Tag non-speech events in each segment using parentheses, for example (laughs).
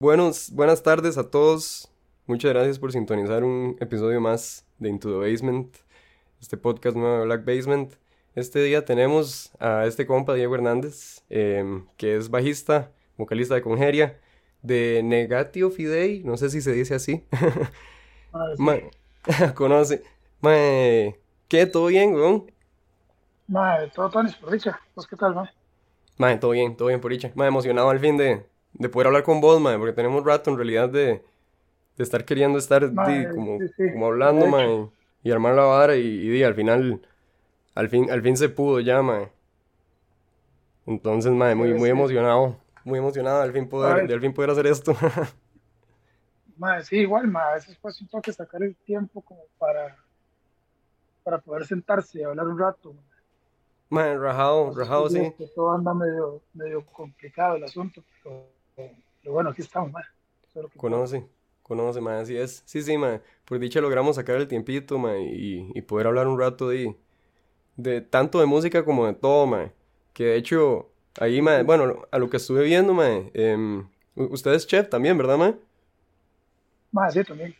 Buenos, buenas tardes a todos. Muchas gracias por sintonizar un episodio más de Into the Basement, este podcast nuevo de Black Basement. Este día tenemos a este compa Diego Hernández, em, que es bajista, vocalista de Congeria, de Negatio Fidei, no sé si se dice así. Ah, (laughs) (laughs) conoce. Mae, ¿qué? ¿Todo bien, weón? Mae, todo por dicha. ¿Vos qué tal, mae? Mae, todo bien, todo bien por dicha. Mae, emocionado al fin de, de poder hablar con vos, mae, porque tenemos rato en realidad de, de estar queriendo estar di, como, sí, sí, como hablando, mae, y armar la vara y, y di, al final, al fin, al fin se pudo ya, mae. Entonces, mae, muy, muy emocionado, muy emocionado al fin poder, de al fin poder hacer esto. (laughs) Mae, sí, igual, mae, a veces pues un toque sacar el tiempo como para, para poder sentarse y hablar un rato. Mae, rajado, rajado, sí. todo anda medio, medio complicado el asunto, pero, pero bueno, aquí estamos, mae. Eso es lo que importa. Conoce, conoce, mae, así es. Sí, sí, mae, por dicha logramos sacar el tiempito, mae, y, y poder hablar un rato de, de tanto de música como de todo, mae. Que de hecho, ahí, mae, bueno, a lo que estuve viendo, mae, em, u- usted es chef también, ¿verdad, mae? Mae, sí, también.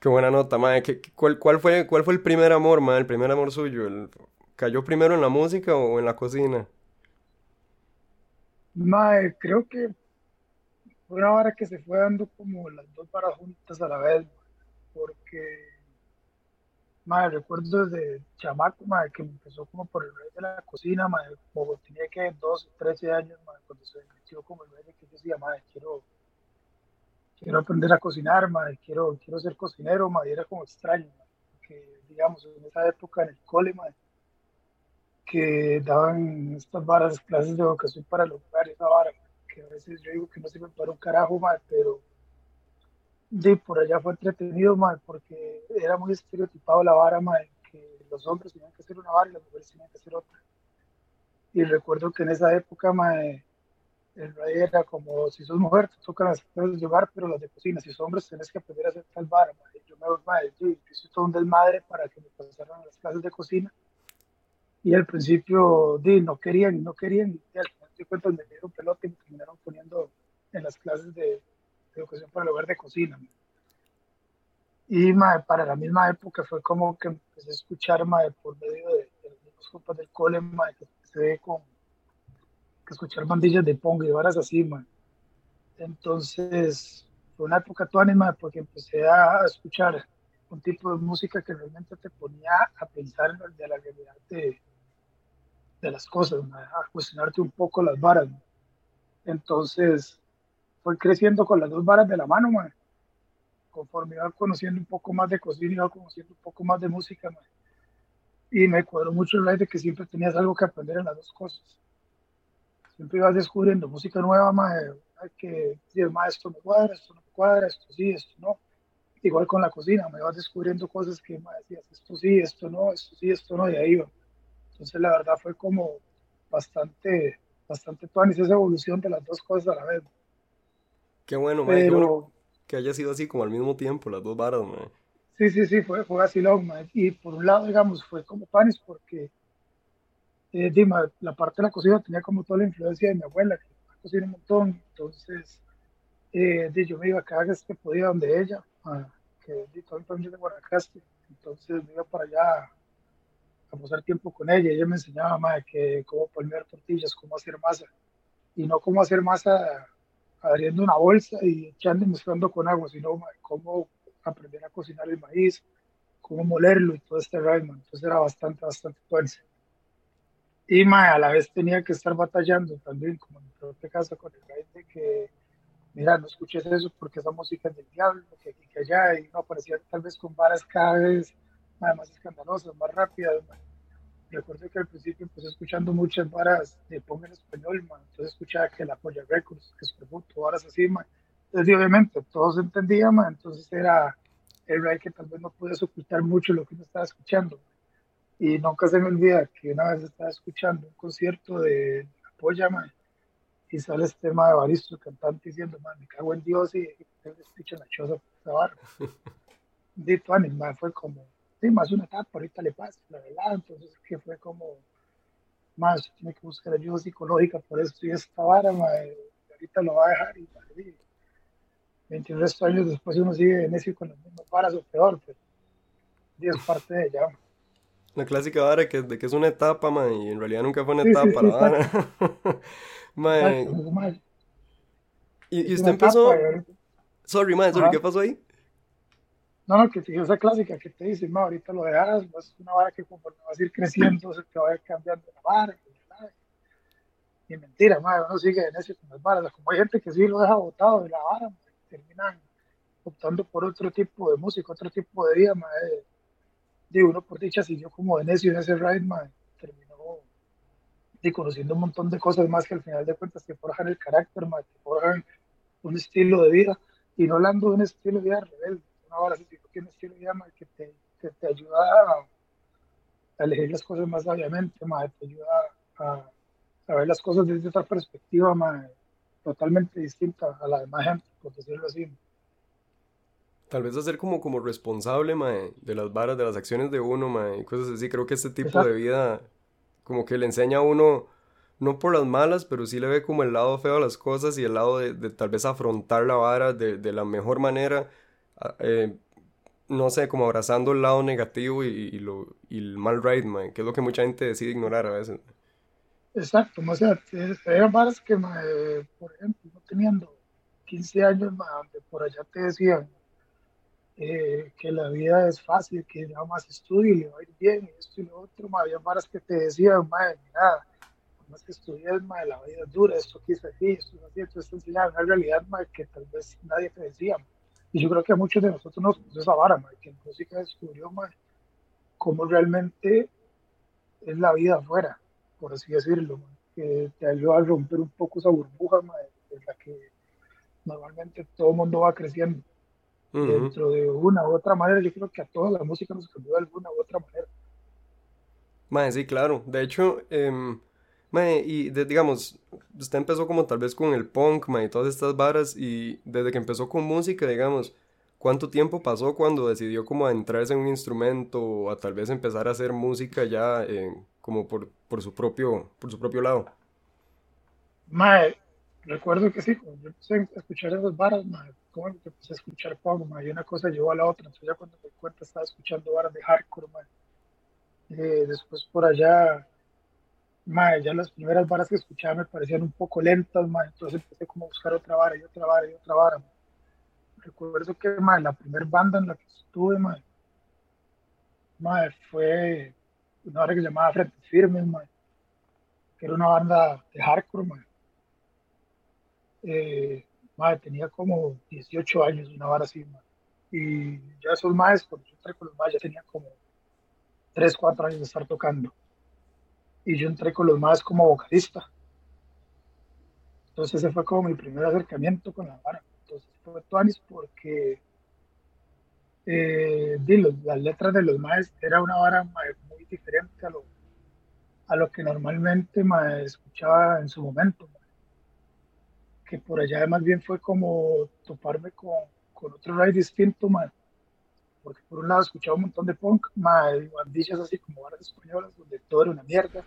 Qué buena nota, mae. ¿Qué- qué- cuál, cuál fue, cuál fue el primer amor, mae, el primer amor suyo? El- ¿cayó primero en la música o en la cocina? Mae, creo que fue una vara que se fue dando como las dos varas juntas a la vez, porque, mae, recuerdo desde chamaco, mae, que empezó como por el rey de la cocina, mae, como tenía que 12, 13 años, mae, cuando se metió como el rey que yo decía, mae, quiero, quiero aprender a cocinar, mae, quiero, quiero ser cocinero, y era como extraño, porque, digamos, en esa época en el cole, que daban estas varas, clases de educación para el hogar, esa vara, que a veces yo digo que no sirven para un carajo, mae, pero de por allá fue entretenido, mae, porque era muy estereotipado la vara, mae, que los hombres tenían que hacer una vara y las mujeres tenían que hacer otra. Y recuerdo que en esa época, mae, el rey era como, si sos mujer, te tocan las clases de hogar, pero las de cocina, si sos hombre, tenés que aprender a hacer tal vara, mae. Yo me mae, yo hice todo un desmadre para que me pasaran las clases de cocina y al principio di, no querían, no querían, y final de cuentas me dieron pelota y me terminaron poniendo en las clases de, de educación para el hogar de cocina. mae. Y mae, para la misma época fue como que empecé a escuchar mae, por medio de, de los compas del cole, mae, que empecé con que escuchar bandillas de pongo y varas así. Entonces fue una época toda mae, porque empecé a escuchar un tipo de música que realmente te ponía a pensar de la realidad de, de las cosas, mae, a cuestionarte un poco las varas. mae. Entonces, fue creciendo con las dos varas de la mano. Conforme iba conociendo un poco más de cocina, iba conociendo un poco más de música. Y me cuadró mucho el de que siempre tenías algo que aprender en las dos cosas. Siempre ibas descubriendo música nueva, ay, que mae, esto me cuadra, esto no me cuadra, esto sí, esto no. Igual con la cocina, me ibas descubriendo cosas que me decías, esto sí, esto no, esto sí, esto no, y ahí iba. Entonces, la verdad fue como bastante, bastante tuanis esa evolución de las dos cosas a la vez. Qué bueno, mae, qué bueno Pero que haya sido así como al mismo tiempo, las dos varas, sí, sí, sí, fue, fue así, lo, mae. Y por un lado, digamos, fue como tuanis porque eh, di, mae, la parte de la cocina tenía como toda la influencia de mi abuela, que cocina un montón. Entonces, eh, yo me iba cada vez que podía donde ella, ah, que es de Guanacaste. Entonces, me iba para allá a pasar tiempo con ella. Ella me enseñaba, mae, que cómo palmear tortillas, cómo hacer masa. Y no cómo hacer masa abriendo una bolsa y echando y mezclando con agua, sino cómo aprender a cocinar el maíz, cómo molerlo y todo este mae. Entonces, era bastante, bastante fuerte. Y mae, a la vez tenía que estar batallando también, como en mi propia casa, con el rey de que, mira, no escuches eso porque esa música es del diablo, que aquí, que allá, y no aparecía tal vez con varas cada vez más escandalosas, más rápidas. mae. Recuerdo que al principio empecé escuchando muchas varas de punk en español, mae. entonces escuchaba que la Polla Records, que es Perbuto, varas así, mae. entonces obviamente todos entendían, mae, entonces era el rey que tal vez no podías ocultar mucho lo que uno estaba escuchando. Y nunca se me olvida que una vez estaba escuchando un concierto de La Polla, mae, y sale este tema de Baristo, cantante, diciendo, man, me cago en Dios y, y escucha la choza por esa barra. De Tuanis, mae, fue como, sí, más una etapa, ahorita le pasa, la verdad, entonces que fue como, más tiene que buscar ayuda psicológica por esto y esta vara, mae, ahorita lo va a dejar y, mae, 21 años después uno sigue necio con las mismas varas o peor, pero es parte de ella. La clásica vara que, de que es una etapa, ma, y en realidad nunca fue una etapa la (laughs) vara. y, y usted empezó... sorry, ma, sorry, ¿qué pasó ahí? No, no, que esa clásica que te dicen, ma, ahorita lo dejas, es una vara que conforme vas a ir creciendo se te va a ir cambiando la vara. Y mentira, ma, uno sigue en con las varas. Como hay gente que sí lo deja botado de la vara, terminan optando por otro tipo de música, otro tipo de vida, ma, de, uno por dicha siguió como de necio en ese ride, ma, terminó y conociendo un montón de cosas más que al final de cuentas te forjan el carácter, ma, te forjan un estilo de vida, y no hablando de un estilo de vida rebelde, ahora sí que un estilo de vida que te, que te ayuda a, elegir las cosas más sabiamente, te ayuda a, a, ver las cosas desde otra perspectiva totalmente distinta a la demás gente, por decirlo así. Tal vez hacer como, como responsable de las varas, de las acciones de uno, y cosas así. Creo que este tipo de vida como que le enseña a uno, no por las malas, pero sí le ve como el lado feo a las cosas y el lado de, de tal vez afrontar la vara de, de la mejor manera eh, no sé, como abrazando el lado negativo y, lo, y el mal ride, man, que es lo que mucha gente decide ignorar a veces. Exacto, o sea, varas que, por ejemplo, no teniendo 15 años, por allá te decían eh, que la vida es fácil, que nada más estudio y le va a ir bien, y esto y lo otro, había varas que te decían, madre, mira, más que estudias, madre, la vida es dura, esto aquí es así, esto es así, entonces te una realidad, madre, que tal vez nadie te decía, y yo creo que a muchos de nosotros nos puso esa vara, que en música descubrió cómo realmente es la vida afuera, por así decirlo, que te ayuda a romper un poco esa burbuja en la que normalmente todo el mundo va creciendo. Dentro de una u otra manera, yo creo que a toda la música nos cambió de alguna u otra manera. Mae, sí, claro. De hecho, eh, y digamos, usted empezó como tal vez con el punk, y todas estas varas, y desde que empezó con música, digamos, ¿cuánto tiempo pasó cuando decidió como adentrarse en un instrumento o a tal vez empezar a hacer música ya eh, como por, por, su propio, por su propio lado? Mae, recuerdo que sí, cuando yo empecé a escuchar esas varas, mae, como empecé a escuchar punk, mae, y una cosa llevó a la otra, entonces ya cuando me cuenta estaba escuchando varas de hardcore, mae. Eh, después por allá ya las primeras varas que escuchaba me parecían un poco lentas, entonces empecé como a buscar otra vara y otra vara y otra vara. Recuerdo que la primera banda en la que estuve fue una banda que se llamaba Frente Firmes, que era una banda de hardcore. Eh, tenía como 18 años, una vara así. Y ya esos más, cuando yo entré con los más, ya tenía como 3, 4 años de estar tocando y yo entré con los más como vocalista. Entonces ese fue como mi primer acercamiento con la vara. Entonces fue Tuanis porque eh, las letras de los más era una vara muy diferente a lo, a lo que normalmente me escuchaba en su momento. Que por allá más bien fue como toparme con, con otro rey distinto, porque por un lado escuchaba un montón de punk, más bandillas así como varas españolas, donde todo era una mierda,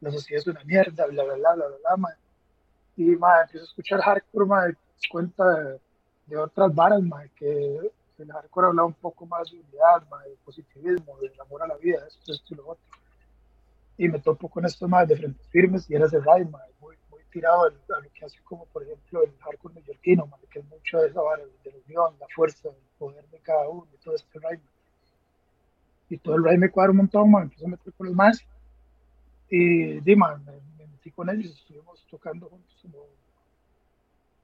la sociedad es una mierda, bla, bla, bla, bla, bla, bla Y, ma, empiezo a escuchar hardcore, ma, cuenta de, otras varas, ma, que el hardcore habla un poco más de unidad, ma, de positivismo, del amor a la vida, esto, esto y lo otro. Y me topo con esto más de frentes firmes y era ese ride, ma, muy, muy tirado a lo que hace como, por ejemplo, el hardcore neoyorquino, que es mucho de esa vara, de la unión, la fuerza, el poder de cada uno, y todo este ride. Y todo el ride me cuadra un montón, ma, empiezo a meter con los más. Y Dima, me, metí con ellos, estuvimos tocando juntos como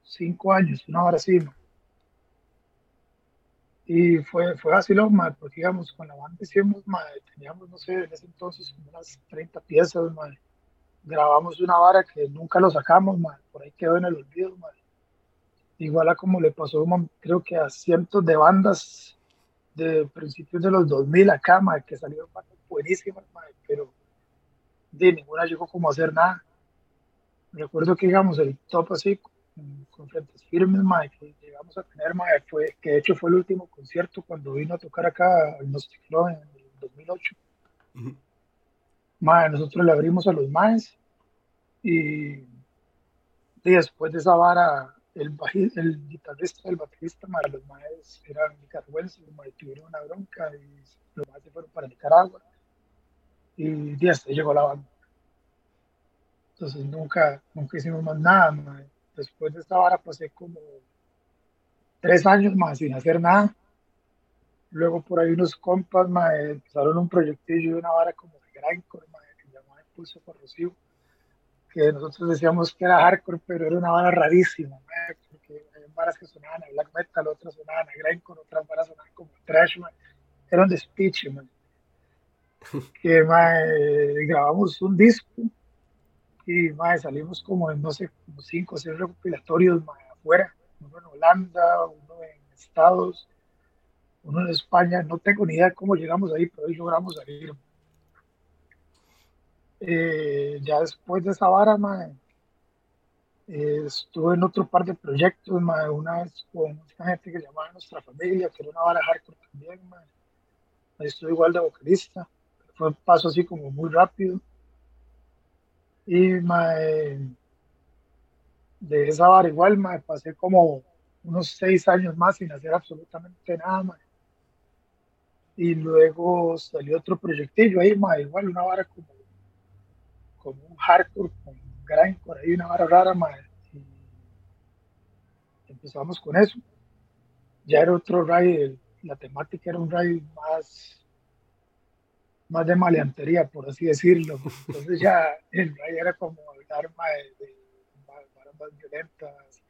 cinco años, una hora así. Y fue, fue así lo más, porque digamos, con la banda hicimos, teníamos, no sé, en ese entonces unas 30 piezas, grabamos una vara que nunca lo sacamos, por ahí quedó en el olvido. Igual a como le pasó, creo que a cientos de bandas de principios de los 2000 acá, que salieron buenísimas, pero de ninguna llegó como a hacer nada. Recuerdo que llegamos el top así, con, frentes firmes, que llegamos a tener, fue, que de hecho fue el último concierto cuando vino a tocar acá el Nosttic en el 2008. Nosotros le abrimos a los maes y, después de esa vara el, el guitarrista, el baterista, ma, los maes eran nicaragüenses, los tuvieron una bronca y los maes se fueron para Nicaragua y hasta llegó la banda. Entonces nunca, nunca hicimos más nada. Después de esta vara pasé como tres años más sin hacer nada. Luego por ahí unos compas empezaron un proyectillo de una vara como de ma, Impulso Corrosivo, que nosotros decíamos que era hardcore, pero era una vara rarísima, ma, porque hay varas que sonaban a black metal, otras sonaban a grindcore, otras varas sonaban como trash, ma. era un despiche, man. (laughs) que ma, grabamos un disco y ma, salimos como en, no sé, como cinco o seis recopilatorios ma, afuera, uno en Holanda, uno en Estados uno en España, no tengo ni idea de cómo llegamos ahí, pero ahí logramos salir. Eh, ya después de esa vara, eh, estuve en otro par de proyectos, una vez con una gente que llamaba Nuestra Familia, que era una vara hardcore también, ahí estuve igual de vocalista, fue un paso así como muy rápido. Y de esa vara igual, pasé como unos seis años más sin hacer absolutamente nada, y luego salió otro proyectillo ahí, más igual una vara como, como un hardcore, con grindcore, ahí una vara rara, más y empezamos con eso. Ya era otro raid, la temática era un raid más, más de maleantería, por así decirlo. Entonces ya el raid era como hablar más de, de violentas.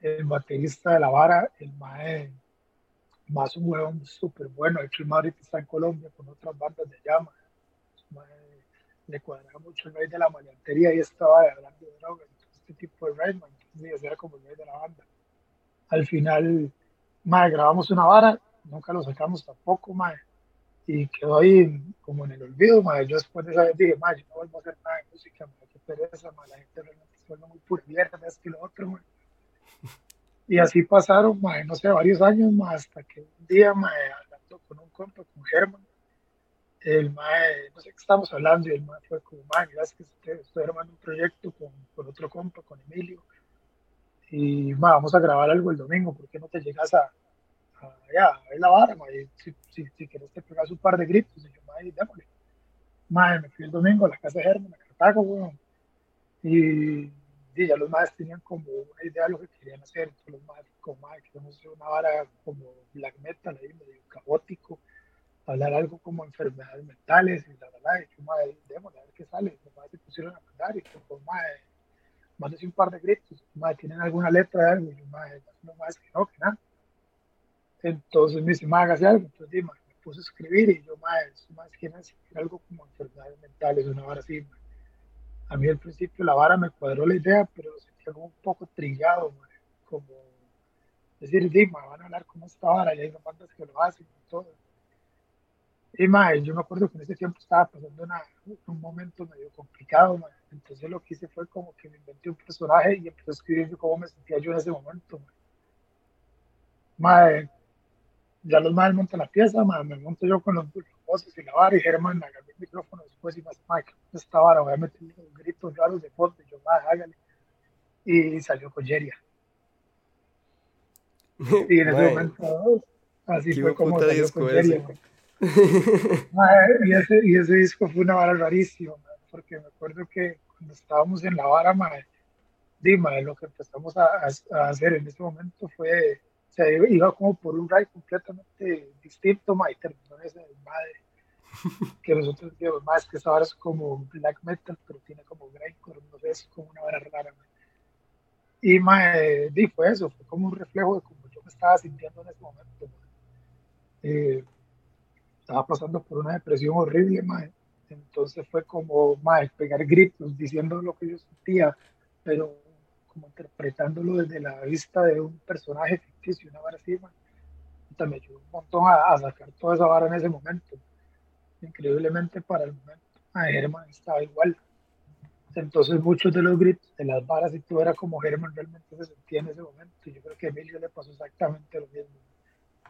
El baterista de la vara, el mae más un huevón súper bueno. El ahorita está en Colombia con otras bandas de llama. Le cuadraba mucho el rey de la maleantería y estaba hablando de drogas. Este tipo de rey, entonces era como el rey de la banda. Al final, madre, grabamos una vara, nunca lo sacamos tampoco, madre. Y quedó ahí como en el olvido, madre. Yo después de esa vez dije, madre, yo no vuelvo a hacer nada de música, madre, qué pereza, madre. La gente realmente se vuelve muy pura mierda, esto y lo otro, madre. (laughs) Y así pasaron, no sé, varios años más, hasta que un día, hablando con un compa, con Germán, el mae, no sé qué estamos hablando, y el mae fue como, mae, mira, es que estoy, armando un proyecto con, otro compa, con Emilio, y mae, vamos a grabar algo el domingo, ¿por qué no te llegas a, a, a ver la vara, mae? Si, si, quieres te pegas un par de gritos, y yo, mae, démosle. Mae, me fui el domingo a la casa de Germán, a Cartago, weón, y y ya los madres tenían como una idea de lo que querían hacer, entonces los madres como, madre, queremos hacer una vara como black metal, ahí medio caótico, hablar algo como enfermedades mentales, y la verdad, y yo, madre, démosle a ver qué sale, los madres se pusieron a mandar, y pues, madre, mándese un par de gritos, madre, ¿tienen alguna letra de algo? Y yo, madre, no, más que no, que nada. Entonces me dice, madre, hágase algo, entonces, dime, me puse a escribir, y yo, madre, más quieren hacer algo como enfermedades mentales, una vara así, madre a mí al principio la vara me cuadró la idea, pero se quedó un poco trillado, como decir, Dima, van a hablar con esta vara y hay bandas que lo hacen y todo. Y yo me acuerdo que en ese tiempo estaba pasando un momento medio complicado, entonces lo que hice fue como que me inventé un personaje y empecé a escribir cómo me sentía yo en ese momento. Madre, ya los madres montan la pieza, me monto yo con los, voces y la vara y Germán agarró el micrófono después y más, Mike, esta vara, voy a meter unos gritos raros de fondo, y yo, más, hágale. Y salió con Jeria. Y (laughs) en ese momento, así fue como salió. (laughs) y, ese, y ese disco fue una vara rarísima, porque me acuerdo que cuando estábamos en la vara, madre, Dima, lo que empezamos a, a, hacer en ese momento fue se iba como por un ride completamente distinto, ma, y terminó ese madre (laughs) que nosotros decíamos, más que esa vara es como black metal, pero tiene como grindcore, no sé, es como una vara rara, Y ma, eh, fue eso, fue como un reflejo de cómo yo me estaba sintiendo en ese momento, eh, estaba pasando por una depresión horrible, ma, entonces fue como, ma, pegar gritos, diciendo lo que yo sentía, pero como interpretándolo desde la vista de un personaje ficticio, una vara así, me ayudó un montón a, sacar toda esa vara en ese momento. Increíblemente para el momento, a Germán estaba igual. Entonces muchos de los gritos de las varas y todo era como Germán realmente se sentía en ese momento. Yo creo que a Emilio le pasó exactamente lo mismo.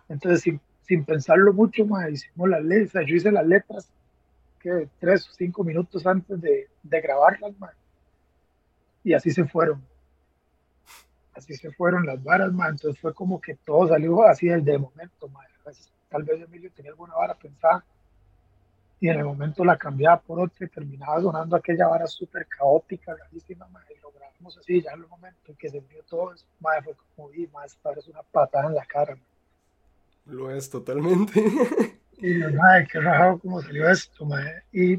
Entonces sin, sin pensarlo mucho, más hicimos las letras. Yo hice las letras que tres o cinco minutos antes de, grabarlas, Y así se fueron. Así se fueron las varas, ma. Entonces fue como que todo salió así del de momento, ma. Tal vez Emilio tenía alguna vara pensada y en el momento la cambiaba por otra y terminaba sonando aquella vara súper caótica, gravísima, ma. Y lo grabamos así, ya en el momento en que se vio todo eso, ma, fue como, y esta es una patada en la cara, Lo es totalmente. (laughs) y yo, ma, qué raro cómo salió esto, ma. Y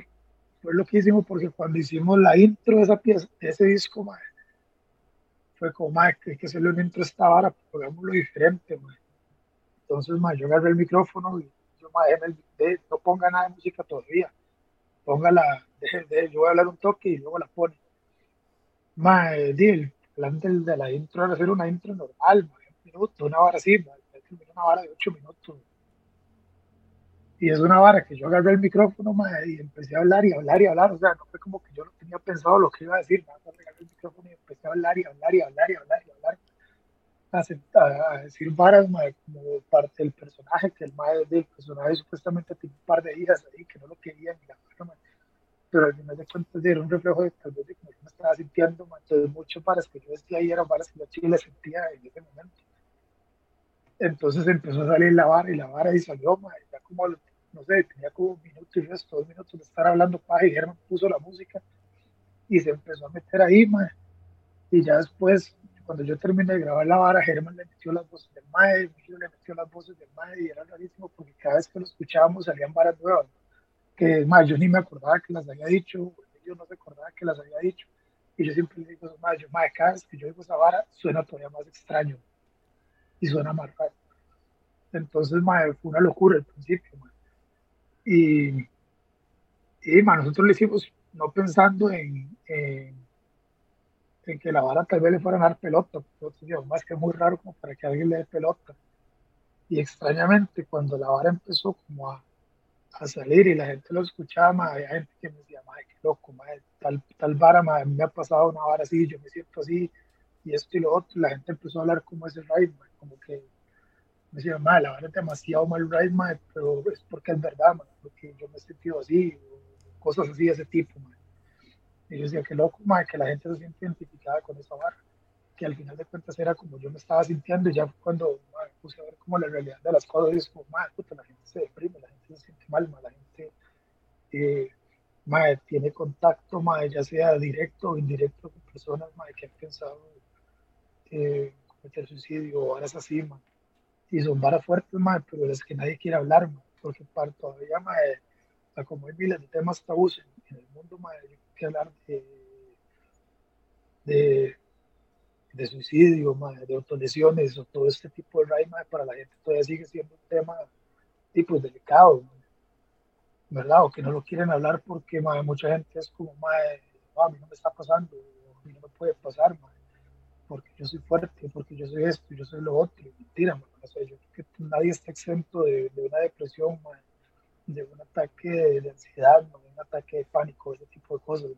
fue loquísimo porque cuando hicimos la intro de esa pieza, de ese disco, ma, fue como, ma, que hay que hacerle un intro a esta vara, hagámoslo diferente, ma. Entonces, ma, yo agarré el micrófono y yo, ma, de, no ponga nada de música todavía, póngala, de, de, yo voy a hablar un toque y luego la pone. Ma, di, el plan del, de la intro era hacer una intro normal, ma, un minuto, una hora así, una vara de ocho minutos. Y es una vara que yo agarré el micrófono y empecé a hablar y hablar y hablar. O sea, no fue como que yo no tenía pensado lo que iba a decir. Ma, agarré el micrófono y empecé a hablar y hablar y hablar y hablar y hablar. A, a decir varas ma, como parte del personaje, que el madre del personaje supuestamente tiene un par de hijas ahí que no lo querían. Y la, ma, pero al final de cuentas era un reflejo de tal vez de cómo yo me estaba sintiendo. Entonces, muchas varas que yo decía ahí eran varas que yo chile sentía en ese momento. Entonces empezó a salir la vara y la vara y salió, ma, ya como, no sé, tenía como un minuto y resto, dos minutos de estar hablando paja y Germán puso la música y se empezó a meter ahí, ma, y ya después, cuando yo terminé de grabar la vara, Germán le metió las voces del mae, yo le metió las voces del mae y era rarísimo porque cada vez que lo escuchábamos salían varas nuevas, que ma, yo ni me acordaba que las había dicho, yo no se acordaba que las había dicho, y yo siempre le digo, ma, yo, ma, cada vez que yo digo esa vara suena todavía más extraño y suena más raro. Entonces, mae, fue una locura al principio. Y, y mae, nosotros le hicimos no pensando en, en, que la vara tal vez le fueran a dar pelota, nosotros más que muy raro como para que alguien le dé pelota. Y extrañamente, cuando la vara empezó como a, a salir y la gente lo escuchaba, mae, había gente que me decía, mae, qué loco, mae, tal, tal vara, mae, me ha pasado una vara así, yo me siento así, y esto y lo otro, la gente empezó a hablar como ese ride, como que me decía, madre, la verdad es demasiado mal ride, pero es porque es verdad, madre, porque yo me he sentido así, o cosas así de ese tipo. Y yo decía, qué loco, madre, que la gente se siente identificada con esa barra, que al final de cuentas era como yo me estaba sintiendo, y ya cuando puse a ver como la realidad de las cosas, es puta, la gente se deprime, la gente se siente mal, madre, la gente... Eh, madre, tiene contacto, madre, ya sea directo o indirecto con personas madre, que han pensado eh, cometer suicidio varas así. Y son varas fuertes, man, pero es que nadie quiere hablar, man, porque para todavía, man, eh, como hay miles de temas tabús en, en el mundo, man, hay que hablar de, de, suicidio, man, de autolesiones o todo este tipo de raíz, para la gente todavía sigue siendo un tema tipo delicado, man, ¿verdad? O que no lo quieren hablar porque man, mucha gente es como, man, no, a mí no me está pasando, a mí no me puede pasar, man porque yo soy fuerte, porque yo soy esto, yo soy lo otro. Mentira, man. O sea, yo creo que nadie está exento de, de una depresión, man, de un ataque de, de ansiedad, man, de un ataque de pánico, ese tipo de cosas.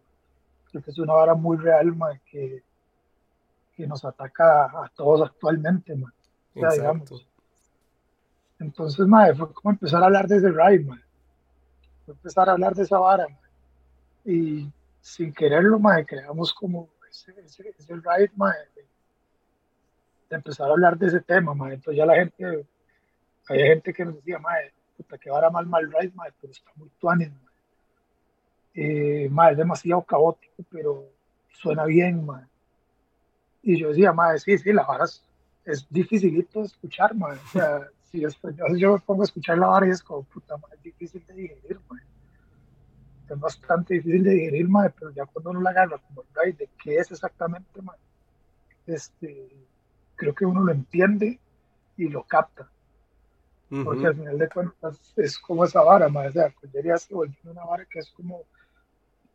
Creo que es una vara muy real, man, que, que nos ataca a, a todos actualmente, man. O sea, digamos. Entonces, man, fue como empezar a hablar de ese ride, man. Fue empezar a hablar de esa vara, man. Y sin quererlo, man, creamos como ese, ese ride, man, de, empezar a hablar de ese tema, man. Entonces ya la gente, había gente que nos decía, man, puta, que vara mal mal ride, man, pero está muy tuanes, man. Eh, man, es demasiado caótico, pero suena bien, man. Y yo decía, man, sí, sí, la vara es, es dificilito de escuchar, man. O sea, si yo, yo me pongo a escuchar la vara y es como, puta, man, es difícil de digerir, man es bastante difícil de digerir, madre, pero ya cuando uno la agarra como el de qué es exactamente, madre, este, creo que uno lo entiende y lo capta. Uh -huh. Porque al final de cuentas es como esa vara, madre, o sea, Colleria se volvió una vara que es como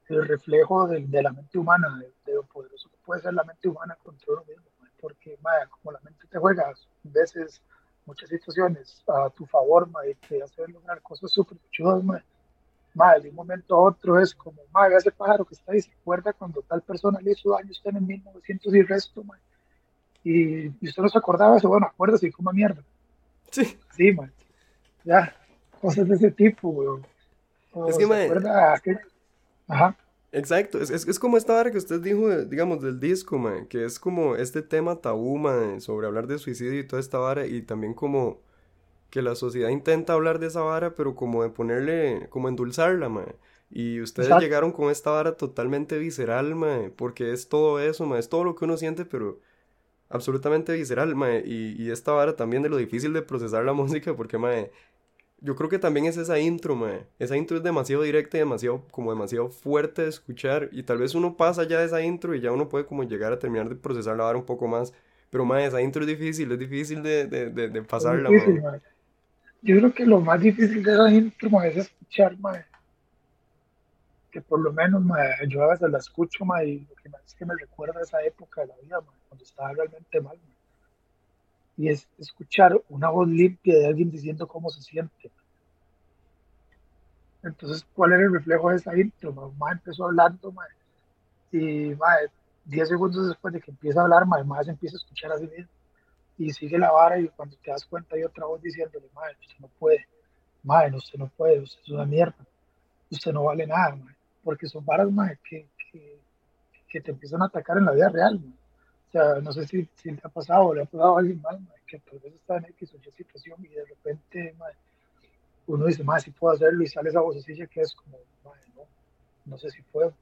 el reflejo de, de la mente humana, de, de, lo poderoso que puede ser la mente humana contra uno mismo, madre, porque madre, como la mente te juega a veces, muchas situaciones a tu favor, madre, te hace lograr cosas súper chudas, madre, madre, de un momento a otro es como, madre, ese pájaro que está ahí se acuerda cuando tal persona le hizo daño a usted en 1900 y resto, madre. Y, y usted no se acordaba de eso, bueno, acuérdese, como mierda. Sí. Sí, madre. Ya, cosas de ese tipo, weón. es que, madre. Ajá. Exacto, es, es, como esta vara que usted dijo, digamos, del disco, man, que es como este tema tabú, man, sobre hablar de suicidio y toda esta vara, y también como que la sociedad intenta hablar de esa vara, pero como de ponerle, como endulzarla, man. Y ustedes llegaron con esta vara totalmente visceral, man, porque es todo eso, man, es todo lo que uno siente, pero absolutamente visceral, man, y, y esta vara también de lo difícil de procesar la (laughs) música, porque, man, yo creo que también es esa intro, mae. Esa intro es demasiado directa y demasiado, como demasiado fuerte de escuchar. Y tal vez uno pasa ya de esa intro y ya uno puede como llegar a terminar de procesar la vara un poco más. Pero, mae, esa intro es difícil, es difícil de, de, de, pasarla, Yo creo que lo más difícil de esa mae, es escuchar, mae. Que por lo menos, mae, yo a veces la escucho, mae, y lo que más es que me recuerda esa época de la vida, mae, cuando estaba realmente mal, y es escuchar una voz limpia de alguien diciendo cómo se siente. Entonces, ¿cuál era el reflejo de esa intro? Ma, empezó hablando, y 10 segundos después de que empieza a hablar, más se empieza a escuchar a sí mismo y sigue la vara y cuando te das cuenta hay otra voz diciéndole, madre, usted no puede, madre, usted no puede, usted es una mierda, usted no vale nada, porque son varas, madre, que, que, te empiezan a atacar en la vida real, sea, no sé si, si le ha pasado o le ha pasado a alguien mal, que tal vez está en X o Y situación y de repente uno dice, más si puedo hacerlo y sale esa vocecilla que es como, no, no sé si puedo,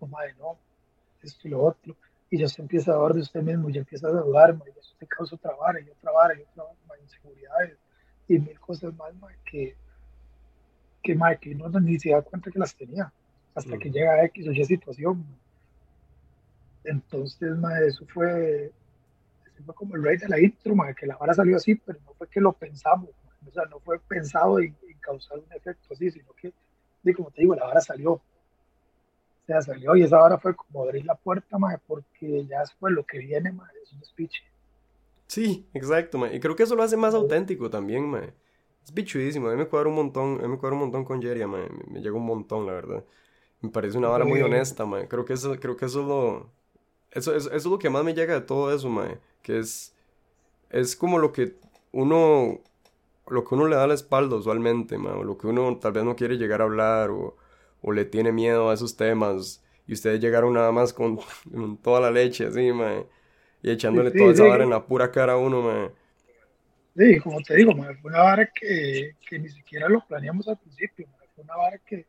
o madre, no, esto y lo otro, y ya se empieza a dar de usted mismo, ya empieza a dudar, y eso te causa otra vara y otra vara y otra vara, inseguridades y mil cosas más, que, que, que uno ni se da cuenta que las tenía hasta que llega a X o Y situación. Entonces, eso fue, fue como el rey de la intro, que la vara salió así, pero no fue que lo pensamos, o sea, no fue pensado en, causar un efecto así, sino que, como te digo, la vara salió. Sea, salió y esa vara fue como abrir la puerta, porque ya después lo que viene, es un speech. Sí, exacto, y creo que eso lo hace más auténtico también, man. Es bichudísimo, a mí me cuadra un montón, a mí me cuadra un montón con Jerry, me, me llega un montón, la verdad. Me parece una vara muy honesta, man. Creo que eso, creo que eso es lo, eso, es lo que más me llega de todo eso, mae. Que es. Es como lo que uno. Lo que uno le da a la espalda usualmente, mae. O lo que uno tal vez no quiere llegar a hablar. O, o le tiene miedo a esos temas. Y ustedes llegaron nada más con, (laughs) toda la leche, así, mae. Y echándole toda esa vara en la pura cara a uno, mae. Sí, como te digo, mae, fue una vara que, que ni siquiera lo planeamos al principio, Fue una vara que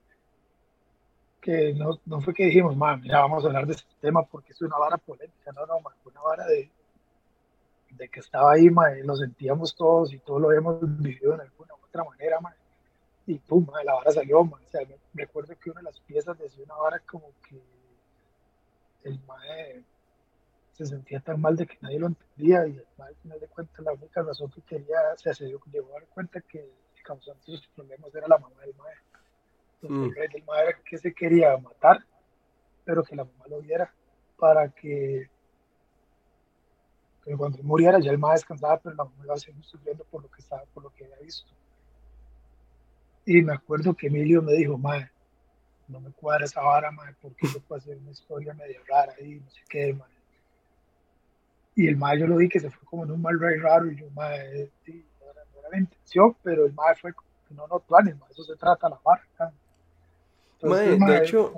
que no, no fue que dijimos, mira, vamos a hablar de este tema porque es una vara polémica, no, no, fue una vara de, de que estaba ahí, y lo sentíamos todos y todos lo habíamos vivido en alguna u otra manera, y pum, la vara salió, o sea, recuerdo que una de las piezas decía una vara como que el mae se sentía tan mal de que nadie lo entendía y al final de cuentas la única razón que quería, o sea, se dio, llegó a dar cuenta que el causante de sus problemas era la mamá del mae Mm. El rey madre que se quería matar, pero que la mamá lo viera para que, cuando muriera ya el madre descansaba, pero la mamá iba a seguir sufriendo por lo que estaba, por lo que había visto. Y me acuerdo que Emilio me dijo, madre, no me cuadra esa vara, madre, porque yo puedo hacer una historia medio rara ahí, no sé qué, madre. Y el madre yo lo vi que se fue como en un mal rey raro y yo, madre, sí, no era, la intención, pero el madre fue no, no, tú eso se trata la vara, de hecho,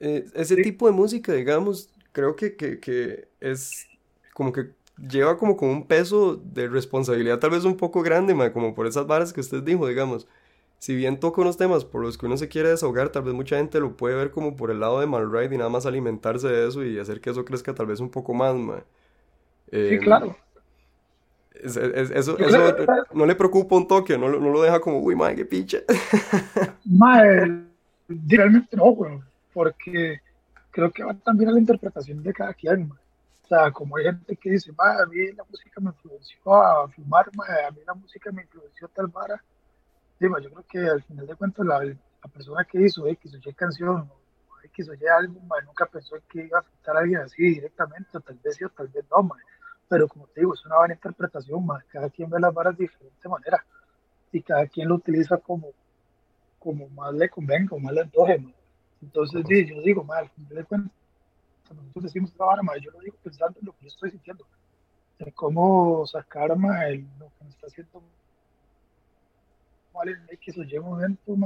eh, ese tipo de música, digamos, creo que, que, es como que lleva como con un peso de responsabilidad tal vez un poco grande, como por esas varas que usted dijo, digamos. Si bien toca unos temas por los que uno se quiere desahogar, tal vez mucha gente lo puede ver como por el lado de Malride y nada más alimentarse de eso y hacer que eso crezca tal vez un poco más, ma. sí, em, claro. eso, eso no le preocupa un toque, no, no lo deja como, uy, madre, qué picha. (laughs) Madre, realmente no, porque creo que va también a la interpretación de cada quien, O sea, como hay gente que dice, a mí la música me influenció a fumar, a mí la música me influenció a tal vara. yo creo que al final de cuentas la, la persona que hizo X o Y canción o X o Y álbum, nunca pensó que iba a afectar a alguien así directamente, o tal vez sí o tal vez no, pero como te digo, es una buena interpretación, cada quien ve las varas de diferente manera y cada quien lo utiliza como como más le convenga, como más le antoje. Entonces, sí, yo digo, mal, de cuenta, cuando nosotros decimos esta vara, yo lo digo pensando en lo que yo estoy sintiendo, de cómo sacar el, lo que me está haciendo mal en X o Y momento,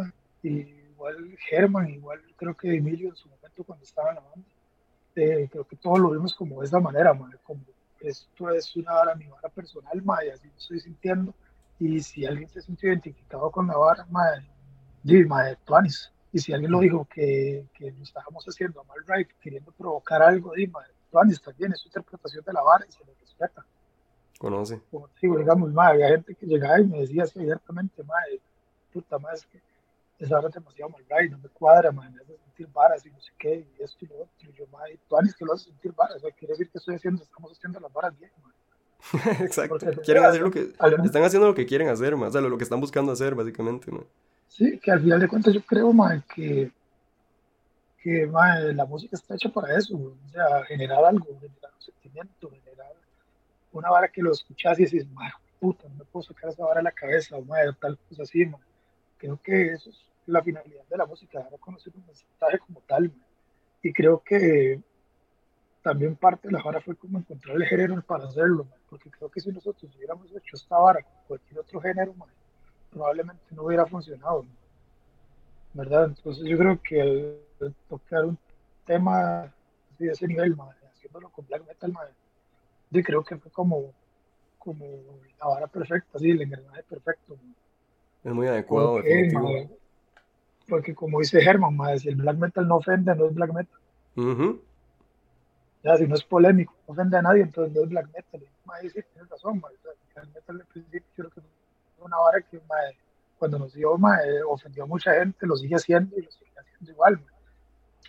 y igual Germán, igual creo que Emilio en su momento cuando estaba en la banda, eh, creo que todos lo vimos como de esa manera, como esto es una vara, mi vara personal, ma, así lo estoy sintiendo, y si alguien se siente identificado con la vara, ma, di, ma, tuanis, y si alguien lo dijo que, que lo estábamos haciendo a mal right, queriendo provocar algo, di, ma, tuanis también, es su interpretación de la vara y se le respeta. Conoce. Como digo, digamos, ma, había gente que llegaba y me decía así abiertamente, ma, puta, ma, es que esa vara es demasiado mal right, no me cuadra, ma, me hace sentir varas y no sé qué, y esto y lo otro, y yo, ma, tuanis que lo hace sentir varas, o sea, quiere decir que estoy haciendo, estamos haciendo las varas bien, ma. (laughs) Exacto. quieren hacer lo que están haciendo lo que quieren hacer, más, o sea, lo, que están buscando hacer, básicamente, ¿no? Sí, que al final de cuentas yo creo, ma, que, que ma, la música está hecha para eso, o sea, generar algo, generar un sentimiento, generar una vara que lo escuchas y dices, ma, puta, no me puedo sacar esa vara de la cabeza, o tal cosa así, ma. Creo que eso es la finalidad de la música, dar a conocer un mensaje como tal. Y creo que también parte de la vara fue como encontrar el género para hacerlo, porque creo que si nosotros hubiéramos hecho esta vara con cualquier otro género, probablemente no hubiera funcionado, ¿verdad? Entonces yo creo que al tocar un tema de ese nivel, haciéndolo con black metal, yo creo que fue como, como la vara perfecta, así, el engranaje perfecto. Es muy adecuado, porque, porque como dice Herman, si el black metal no ofende, no es black metal. Ya, si no es polémico, no ofende a nadie, entonces no es black metal. Y, sí, tienes razón, el black metal al principio creo que fue una vara que cuando nos dio, ofendió a mucha gente, lo sigue haciendo y lo sigue haciendo igual.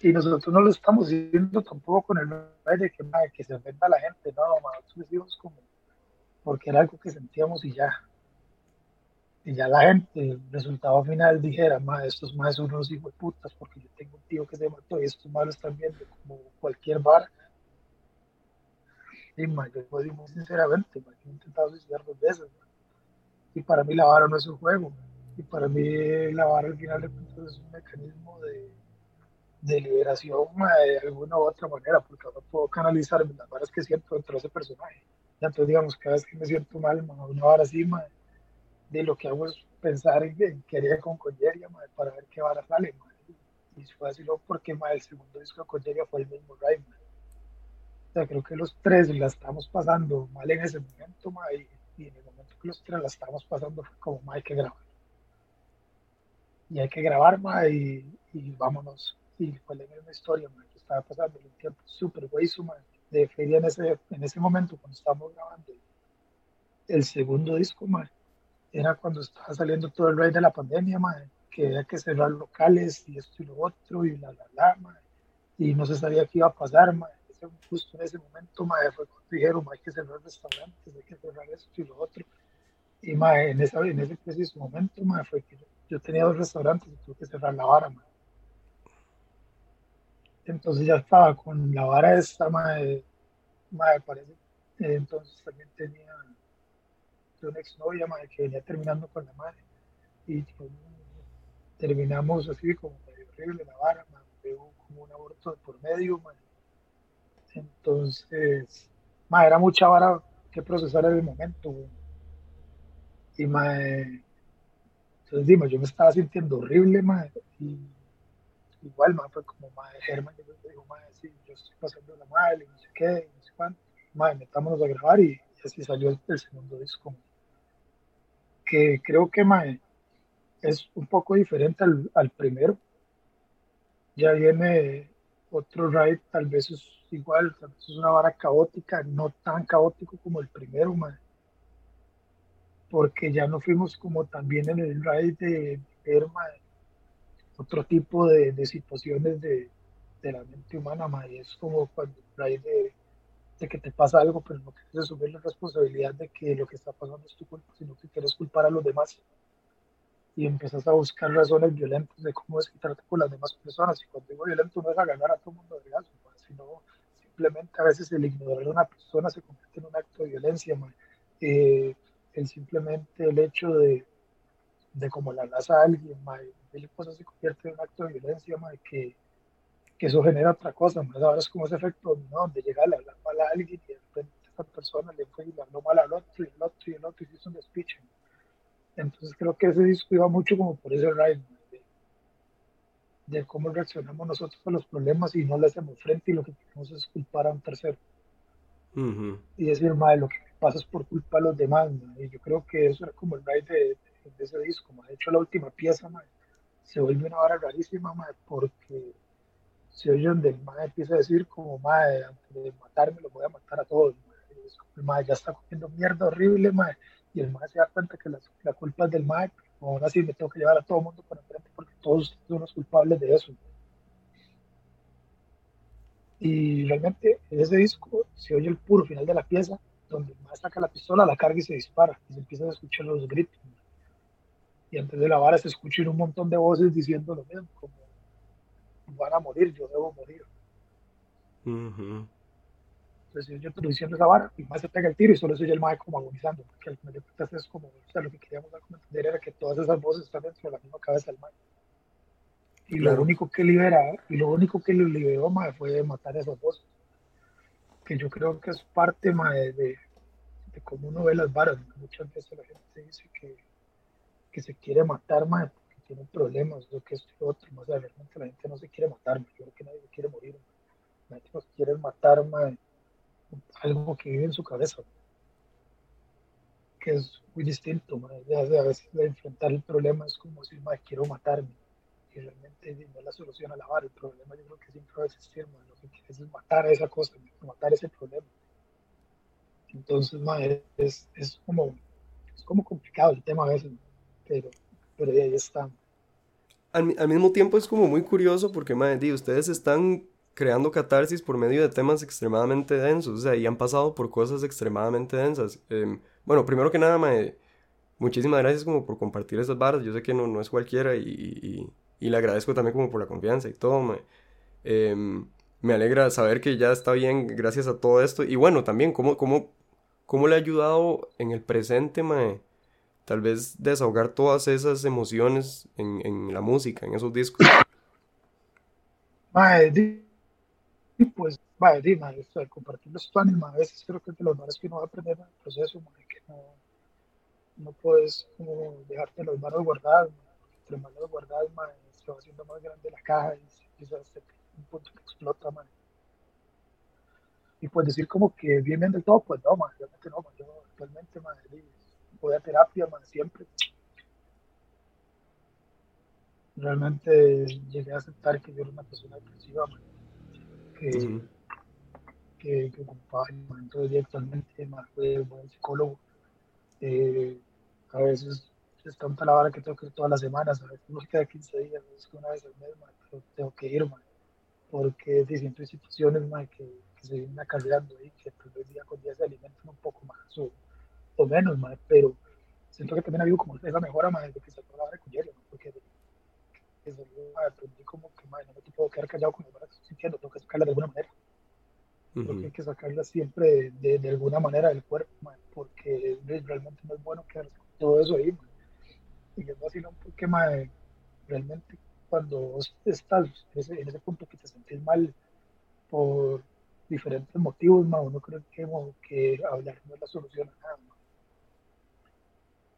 Y nosotros no lo estamos haciendo tampoco con el de que, que se ofenda a la gente, no, nosotros lo hicimos como porque era algo que sentíamos y ya. Y ya la gente, el resultado final dijera, ma, estos más son unos hijos de putas porque yo tengo un tío que se mató y estos malos están viendo como cualquier bar y ma, yo puedo decir muy sinceramente, ma, yo he intentado suicidar dos veces. Y para mí la vara no es un juego. Y para mí la vara al final de cuentas es un mecanismo de, de liberación de alguna u otra manera, porque ahora puedo canalizar las varas que siento dentro de ese personaje. Y entonces, digamos, cada vez que me siento mal, ma, una vara así, ma, de lo que hago es pensar en, en qué haría con Conjeria para ver qué vara sale. Ma. Y fue así, no, porque el segundo disco de Conjeria fue el mismo Ride. O sea, creo que los tres la estamos pasando mal en ese momento, y, y, en el momento que la estamos pasando fue como, ma, hay que grabar. Y hay que grabar, ma, y, y vámonos. Y fue la misma historia, ma, que estaba pasando un tiempo súper hueso, ma, de feria en ese, en ese momento, cuando estábamos grabando el segundo disco, ma, era cuando estaba saliendo todo el rey de la pandemia, ma, que había que cerrar locales y esto y lo otro, y la, la, la, ma, y no se sabía qué iba a pasar, ma, justo en ese momento, mae, fue cuando dijeron, hay que cerrar restaurantes, hay que cerrar esto y lo otro. Y mae, en, esa, en ese preciso momento, mae, fue que yo, tenía dos restaurantes y tuve que cerrar la vara. Entonces ya estaba con la vara esta, mae, mae parece. Entonces también tenía una exnovia, mae, que venía terminando con la madre. Y terminamos así como medio horrible la vara, hubo como un aborto por medio, entonces, ma, era mucha vara que procesar en el momento. Y ma, entonces, dime, yo me estaba sintiendo horrible, ma, y igual, ma, fue como, ma, Germán, me dijo, ma, sí, yo estoy pasando la mal, y no sé qué, no sé cuánto. Ma, metámonos a grabar y, así salió el, el, segundo disco. Que creo que, ma, es un poco diferente al, al primero. Ya viene otro ride, tal vez es igual, tal vez es una vara caótica, no tan caótico como el primero, man. Porque ya no fuimos como también en el ride de ver otro tipo de, de situaciones de, de, la mente humana, man. Y es como cuando el ride de, de, que te pasa algo, pero no quieres asumir la responsabilidad de que lo que está pasando es tu culpa, sino que quieres culpar a los demás y empiezas a buscar razones violentas de cómo desquitarte con las demás personas. Y cuando digo violento no es a ganar a todo el mundo de gaso, sino simplemente a veces el ignorar a una persona se convierte en un acto de violencia. Eh, el simplemente el hecho de, de como la raza a alguien, el cosa se convierte en un acto de violencia, que, que eso genera otra cosa. Ahora es como ese efecto ¿no? donde llega a hablar mal a alguien y de repente esta persona le fue y le habló mal al otro y el otro y el otro y hizo un despiche. Entonces creo que ese disco iba mucho como por ese ride, de cómo reaccionamos nosotros a los problemas y no le hacemos frente y lo que queremos es culpar a un tercero. Y decir, madre, lo que pasa es por culpa de los demás. Y yo creo que eso era como el ride de, ese disco. De hecho, la última pieza se vuelve una vara rarísima porque se oye donde el madre empieza a decir como, madre, antes de matarme lo voy a matar a todos. El madre ya está comiendo mierda horrible, madre, y el madre se da cuenta que la, la culpa es del madre, pero ahora sí me tengo que llevar a todo el mundo para enfrente porque todos son los culpables de eso. Y realmente en ese disco se oye el puro final de la pieza, donde el saca la pistola, la carga y se dispara, y se empiezan a escuchar los gritos. Y antes de la vara se escuchan un montón de voces diciendo lo mismo, como van a morir, yo debo morir. Entonces yo estoy diciendo esa vara, y más se pega el tiro y solo soy el mae como agonizando, porque al final de cuentas es como, o sea, lo que queríamos dar entender era que todas esas voces están dentro de la misma cabeza del mae. Y lo único que libera, y lo único que lo liberó mae, fue matar esas voces. Que yo creo que es parte mae, de, de cómo uno ve las varas. Muchas veces la gente dice que, que se quiere matar mae, tienen problemas, lo que es otro, más realmente la gente no se quiere matar, yo creo que nadie quiere morir, la gente no quiere matar algo que vive en su cabeza, que es muy distinto, a veces de enfrentar el problema es como decir, quiero matarme, y realmente no es la solución a lavar el problema, yo creo que siempre va a existir, lo que quieres es matar a esa cosa, matar ese problema. Entonces, es, es, como, es como complicado el tema a veces, pero, pero ahí está al, al, mismo tiempo es como muy curioso porque, madre, ustedes están creando catarsis por medio de temas extremadamente densos, o sea, y han pasado por cosas extremadamente densas. Em, bueno, primero que nada, madre, muchísimas gracias como por compartir esas barras, yo sé que no, no es cualquiera y, y, y, le agradezco también como por la confianza y todo, madre. Em, me alegra saber que ya está bien gracias a todo esto. Y bueno, también, ¿cómo, cómo, cómo le ha ayudado en el presente, mae? tal vez desahogar todas esas emociones en, en la música, en esos discos. Mae, pues, mae, di, mae, esto de compartir los planes, a veces creo que es de los que uno va a aprender en el proceso, mae, que no, no puedes como dejarte las manos guardadas, entre manos guardadas, mae, se va haciendo más grande la caja y se empieza a hacer un punto que explota, mae. Y pues decir como que bien del todo, pues no, mae, realmente no, mae, yo actualmente, mae, voy a terapia, más siempre. Realmente llegué a aceptar que yo era una persona depresiva, que, que, que, ocupaba entonces actualmente más fue buen psicólogo. Eh, a veces es tanta la vara que tengo que ir todas las semanas, veces no queda 15 días, es que una vez al mes, pero tengo que ir, porque siento situaciones que, que, se vienen acarreando ahí, que tal vez día con día se alimentan un poco más o menos, pero siento que también ha habido como esa mejora más desde que se la de Cuyerio, porque desde luego aprendí como que no me puedo quedar callado con las que estoy sintiendo, tengo que sacarla de alguna manera. Porque hay que sacarla siempre de, de, alguna manera del cuerpo, porque realmente no es bueno quedarse con todo eso ahí. Y es vacilón porque realmente cuando estás en ese, punto que te sentís mal por diferentes motivos, uno cree que, que hablar no es la solución a nada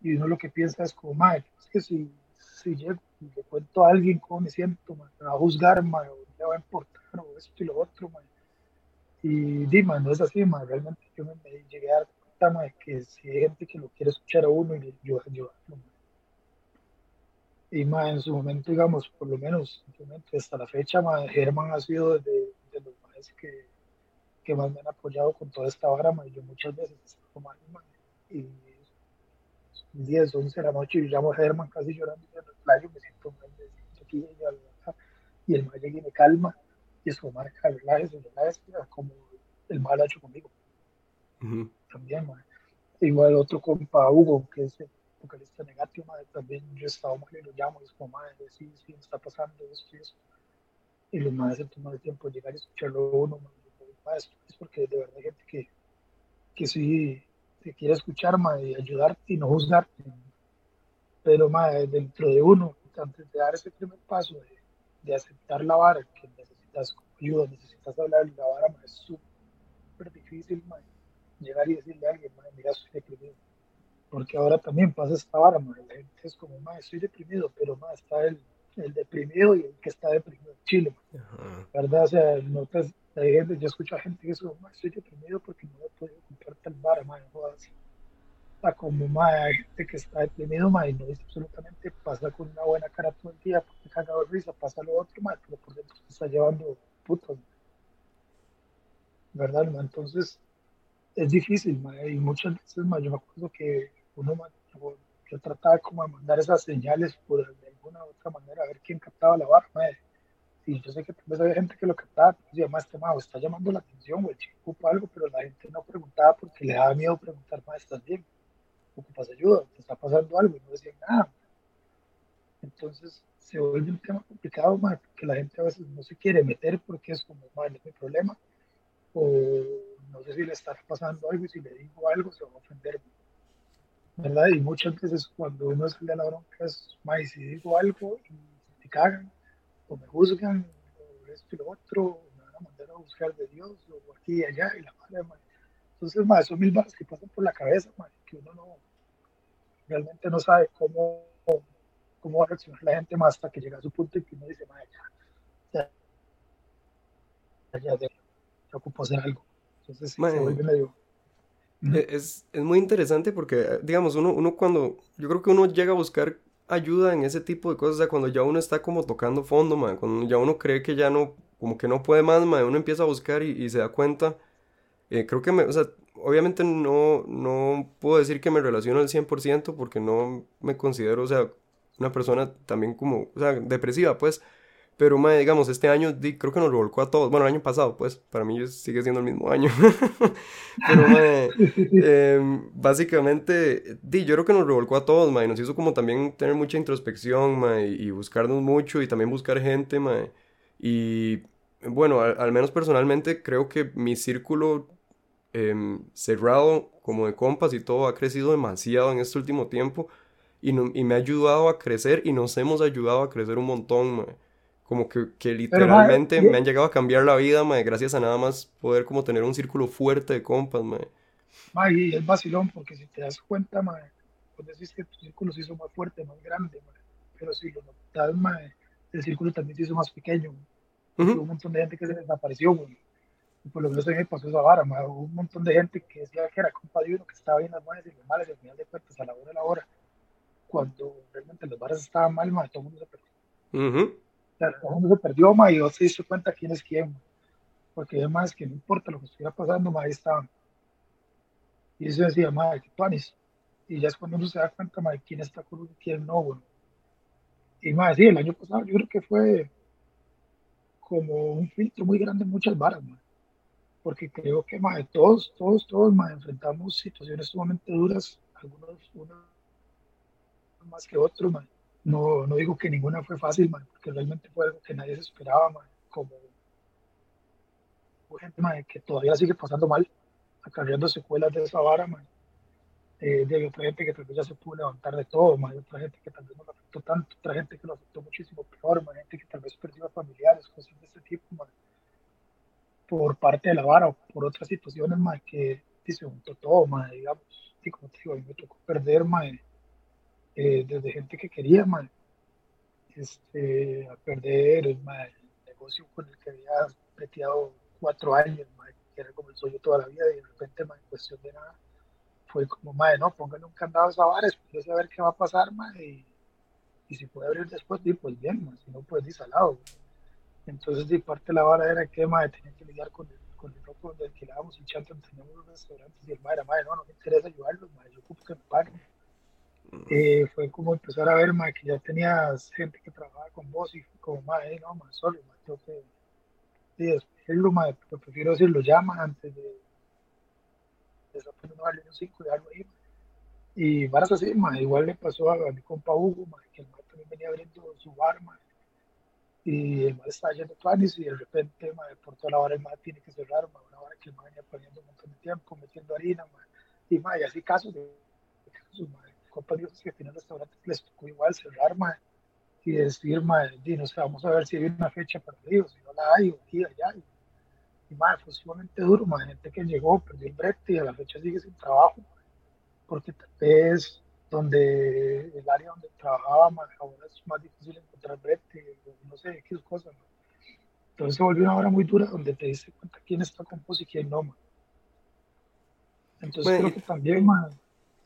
y uno lo que piensa es como, madre, es que si, si llego le cuento a alguien cómo me siento, me va a juzgar, o le va a importar, o esto y lo otro. Y dime, no es así, realmente yo me, llegué a dar cuenta, madre, que si hay gente que lo quiere escuchar a uno y ayuda, ayudarlo, Y madre, en su momento, digamos, por lo menos hasta la fecha, madre, Germán ha sido de, de los madres que, que más me han apoyado con toda esta vara, madre. Yo muchas veces estoy madre, y 10, 11 de la noche y llamo a Herman casi llorando en el playa, me siento mal, me siento aquí y el mal llega y me calma y es como marca, relájese, relájese, como el mal ha hecho conmigo. También, man. Igual otro compa Hugo, que es vocalista negativo, man, también yo estado mal y lo llamo y es como, madre, sí, sí, está pasando esto y esto. Y los madres se toman el tiempo de llegar y escucharlo uno, man, es porque de verdad hay gente que, que sí te quiere escuchar y ayudarte y no juzgarte. Pero dentro de uno, antes de dar ese primer paso de, aceptar la vara, que necesitas ayuda, necesitas hablar la vara, es súper difícil llegar y decirle a alguien, mira, estoy deprimido. Porque ahora también pasa esta vara, la gente es como, estoy deprimido, pero está el el deprimido y el que está deprimido en Chile, ¿verdad? O sea, no hay gente, yo escucho a gente que dice, estoy deprimido porque no he podido comprar tal man, no así. O sea, como más hay gente que está deprimido, man, y no dice absolutamente, pasa con una buena cara todo el día, porque cagado de risa, pasa lo otro, man, pero por dentro se está llevando putos, ¿verdad? Man? Entonces, es difícil, man, y muchas veces, man, yo me acuerdo que uno, yo trataba como de mandar esas señales por de alguna otra manera, a ver quién captaba la barra, man. Y yo sé que tal vez había gente que lo captaba, y además, este mago está llamando la atención, el chico ocupa algo, pero la gente no preguntaba porque le daba miedo preguntar, más ¿estás bien? ¿Ocupas ayuda? ¿Te está pasando algo? Y no decían nada. Entonces se vuelve un tema complicado, man, porque la gente a veces no se quiere meter porque es como, man, es mi problema, o no sé si le está pasando algo y si le digo algo se va a ofender. ¿Verdad? Y muchas veces cuando uno sale a la bronca es, más si digo algo y me cagan, o me juzgan, o esto y lo otro, me van a mandar a buscar de Dios, o aquí y allá, y la madre, man. Entonces, más son mil balas que pasan por la cabeza, que uno no, realmente no sabe cómo, cómo va a reaccionar la gente más hasta que llega a su punto y que uno dice, madre, ya, ya, ya, ocupo hacer algo. Entonces, se vuelve medio e, es, es, muy interesante porque, digamos, uno, uno cuando, yo creo que uno llega a buscar ayuda en ese tipo de cosas, o sea, cuando ya uno está como tocando fondo, man, cuando ya uno cree que ya no, como que no puede más, man, uno empieza a buscar y, y se da cuenta, eh, creo que me, o sea, obviamente no, no puedo decir que me relaciono al 100% porque no me considero, o sea, una persona también como, o sea, depresiva, pues, pero, mae, digamos, este año creo que nos revolcó a todos. Bueno, el año pasado, pues, para mí sigue siendo el mismo año. (laughs) Pero, mae, em, básicamente, di, yo creo que nos revolcó a todos, mae. Nos hizo como también tener mucha introspección, mae, y buscarnos mucho y también buscar gente, mae. Y, bueno, al, menos personalmente creo que mi círculo em, cerrado, como de compas y todo, ha crecido demasiado en este último tiempo. Y, y me ha ayudado a crecer y nos hemos ayudado a crecer un montón, mae como que, que literalmente me han llegado a cambiar la vida, mae, gracias a nada más poder como tener un círculo fuerte de compas, mae. Mae, y es vacilón, porque si te das cuenta, mae, pues decís que tu círculo se hizo más fuerte, más grande, mae, pero si lo notas, mae, el círculo también se hizo más pequeño, Hubo un montón de gente que se desapareció, güey. Y por lo menos en me pasó esa vara, mae. Hubo un montón de gente que decía que era compa de uno, que estaba bien las buenas y las malas, y al final de cuentas, a la hora de la hora, cuando realmente las varas estaban mal, mae, todo el mundo se perdió mundo se perdió, ma, y yo se hizo cuenta quién es quién, porque además que no importa lo que estuviera pasando, ma, ahí estaban. Y eso decía, ma, que panis. Y ya es cuando uno se da cuenta, ma, quién está con uno quién no, bueno. Y ma, sí, el año pasado yo creo que fue como un filtro muy grande en muchas varas, ma. Porque creo que, ma, todos, todos, todos, ma, enfrentamos situaciones sumamente duras, algunos unos más que otros, ma no, no digo que ninguna fue fácil, man, porque realmente fue algo que nadie se esperaba, man, como gente man, que todavía sigue pasando mal, acarreando secuelas de esa vara, man. Eh, de otra gente que tal vez ya se pudo levantar de todo, otra gente que tal vez no lo afectó tanto, otra gente que lo afectó muchísimo peor, man, gente que tal vez perdió a familiares, cosas de este tipo, man, por parte de la vara o por otras situaciones, man, que se juntó todo, man, digamos, y como te digo, a mí me tocó perder, man, eh, desde gente que quería, este, a perder el negocio con el que había metido cuatro años, que era como el sueño toda la vida, y de repente, en cuestión de nada, fue como, madre, no, pónganle un candado a esa vara, a saber qué va a pasar, y, y, si puede abrir después, pues bien, si no, pues disalado. Entonces, de parte de la vara era que, madre, tenía que lidiar con el, con el roco donde alquilábamos y chantan, teníamos unos restaurantes, y el madre, madre, no, no me interesa ayudarlos, madre, yo ocupo que me paguen eh, fue como empezar a ver, que ya tenías gente que trabajaba con vos y como, más no, más solo, tengo que despedirlo, pero prefiero decirlo llama antes de, de no darle un 5 y algo ahí, Y varas así, igual le pasó a, mi compa Hugo, que el también venía abriendo su bar, y el mal estaba yendo planes y de repente, por toda la hora el mar tiene que cerrar, una hora que el mar venía poniendo un montón de tiempo, metiendo harina, y, y así casos de casos, compañeros que tienen el restaurante les tocó igual cerrar, ma, y decir, ma, y no sé, vamos a ver si hay una fecha para ellos, si no la hay, o aquí, allá. Y, y ma, fue sumamente duro, ma, gente que llegó, perdió el brete y a la fecha sigue sin trabajo, porque tal vez donde el área donde trabajaba ahora es más difícil encontrar brete, no sé, qué cosas. Entonces se volvió una hora muy dura donde te diste cuenta quién está con y quién no. Entonces creo que también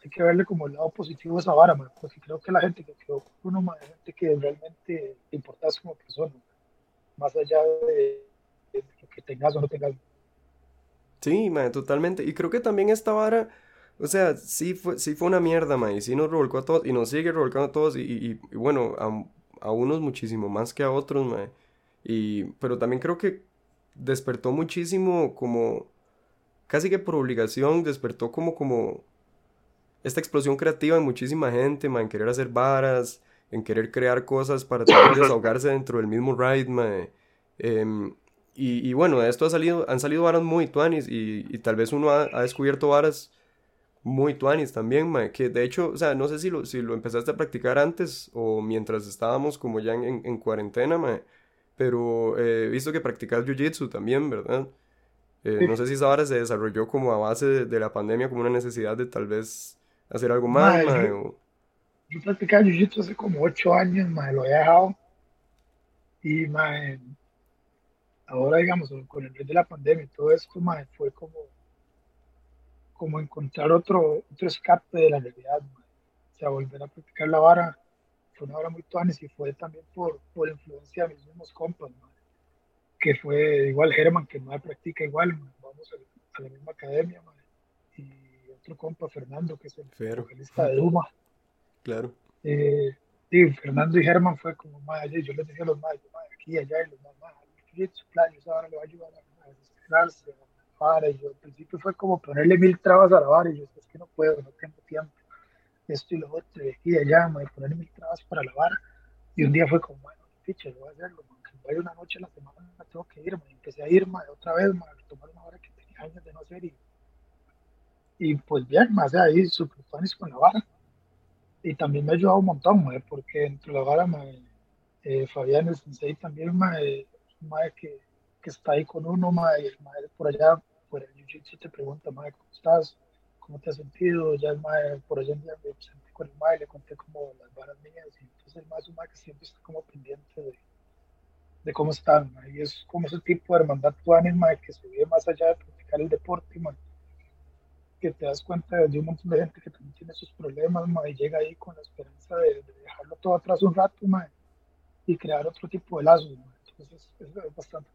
hay que verle como el lado positivo a esa vara, porque creo que la gente que quedó con uno, man, gente que realmente te importas como persona, más allá de, lo que tengas o no tengas. Sí, man, totalmente. Y creo que también esta vara o sea, sí fue, sí fue una mierda, ma, y sí nos revolcó a todos, y nos sigue revolcando a todos, y, y, bueno, a, a, unos muchísimo más que a otros, ma. Y, pero también creo que despertó muchísimo como, casi que por obligación, despertó como, como esta explosión creativa en muchísima gente, ma, en querer hacer varas, en querer crear cosas para (coughs) desahogarse dentro del mismo ride, ma. Em, y, y, bueno, de esto ha salido, han salido varas muy tuanis, y, y tal vez uno ha, ha descubierto varas muy tuanis también, que de hecho, o sea, no sé si lo, si lo empezaste a practicar antes o mientras estábamos como ya en, en, cuarentena, mae, pero eh, he visto que practicas jiu-jitsu también, ¿verdad? Eh, no sé si esa hora se desarrolló como a base de, la pandemia, como una necesidad de tal vez hacer algo más, yo, yo practicaba jiu-jitsu hace como ocho años, mae, lo he dejado, y mae, ahora digamos, con el de la pandemia y todo esto, mae, fue como como encontrar otro, otro escape de la realidad. O sea, volver a practicar la vara fue una vara muy tuanes y fue también por, por influencia de mis mismos compas, que fue igual Germán, que no practica igual, vamos a, la misma academia, otro compa, Fernando, que es el vocalista de Duma. Claro. Eh, sí, Fernando y Germán fue como, madre, yo les decía a los madres, aquí y allá, y los más, madres, ahora le va a ayudar a, a desesperarse, vara. Y yo al principio fue como ponerle mil trabas a la vara. Y yo, es que no puedo, no tengo tiempo. Esto y lo otro, y aquí y allá, me ponerle mil trabas para la vara. Y un día fue como, bueno, picha, lo voy a hacerlo, man. voy a una noche a la semana, tengo que ir, Y empecé a ir, otra vez, a tomar una hora que tenía años de no hacer. Y, y pues bien, más de ahí, súper fanes con la vara. Y también me ha ayudado un montón, man, porque entre la vara, man, eh, Fabián, el sensei, también, man, eh, que que está ahí con uno, ma, y el madre por allá, por el jiu-jitsu te pregunta, madre, ¿cómo estás? ¿Cómo te has sentido? Ya el por allá me presenté con el madre, le conté como las varas mías, entonces el un que siempre está como pendiente de, cómo están, y es como ese tipo de hermandad tuanis, madre, que se vive más allá de practicar el deporte, que te das cuenta de un montón de gente que también tiene sus problemas, madre, y llega ahí con la esperanza de, dejarlo todo atrás un rato, madre, y crear otro tipo de lazos, madre es, bastante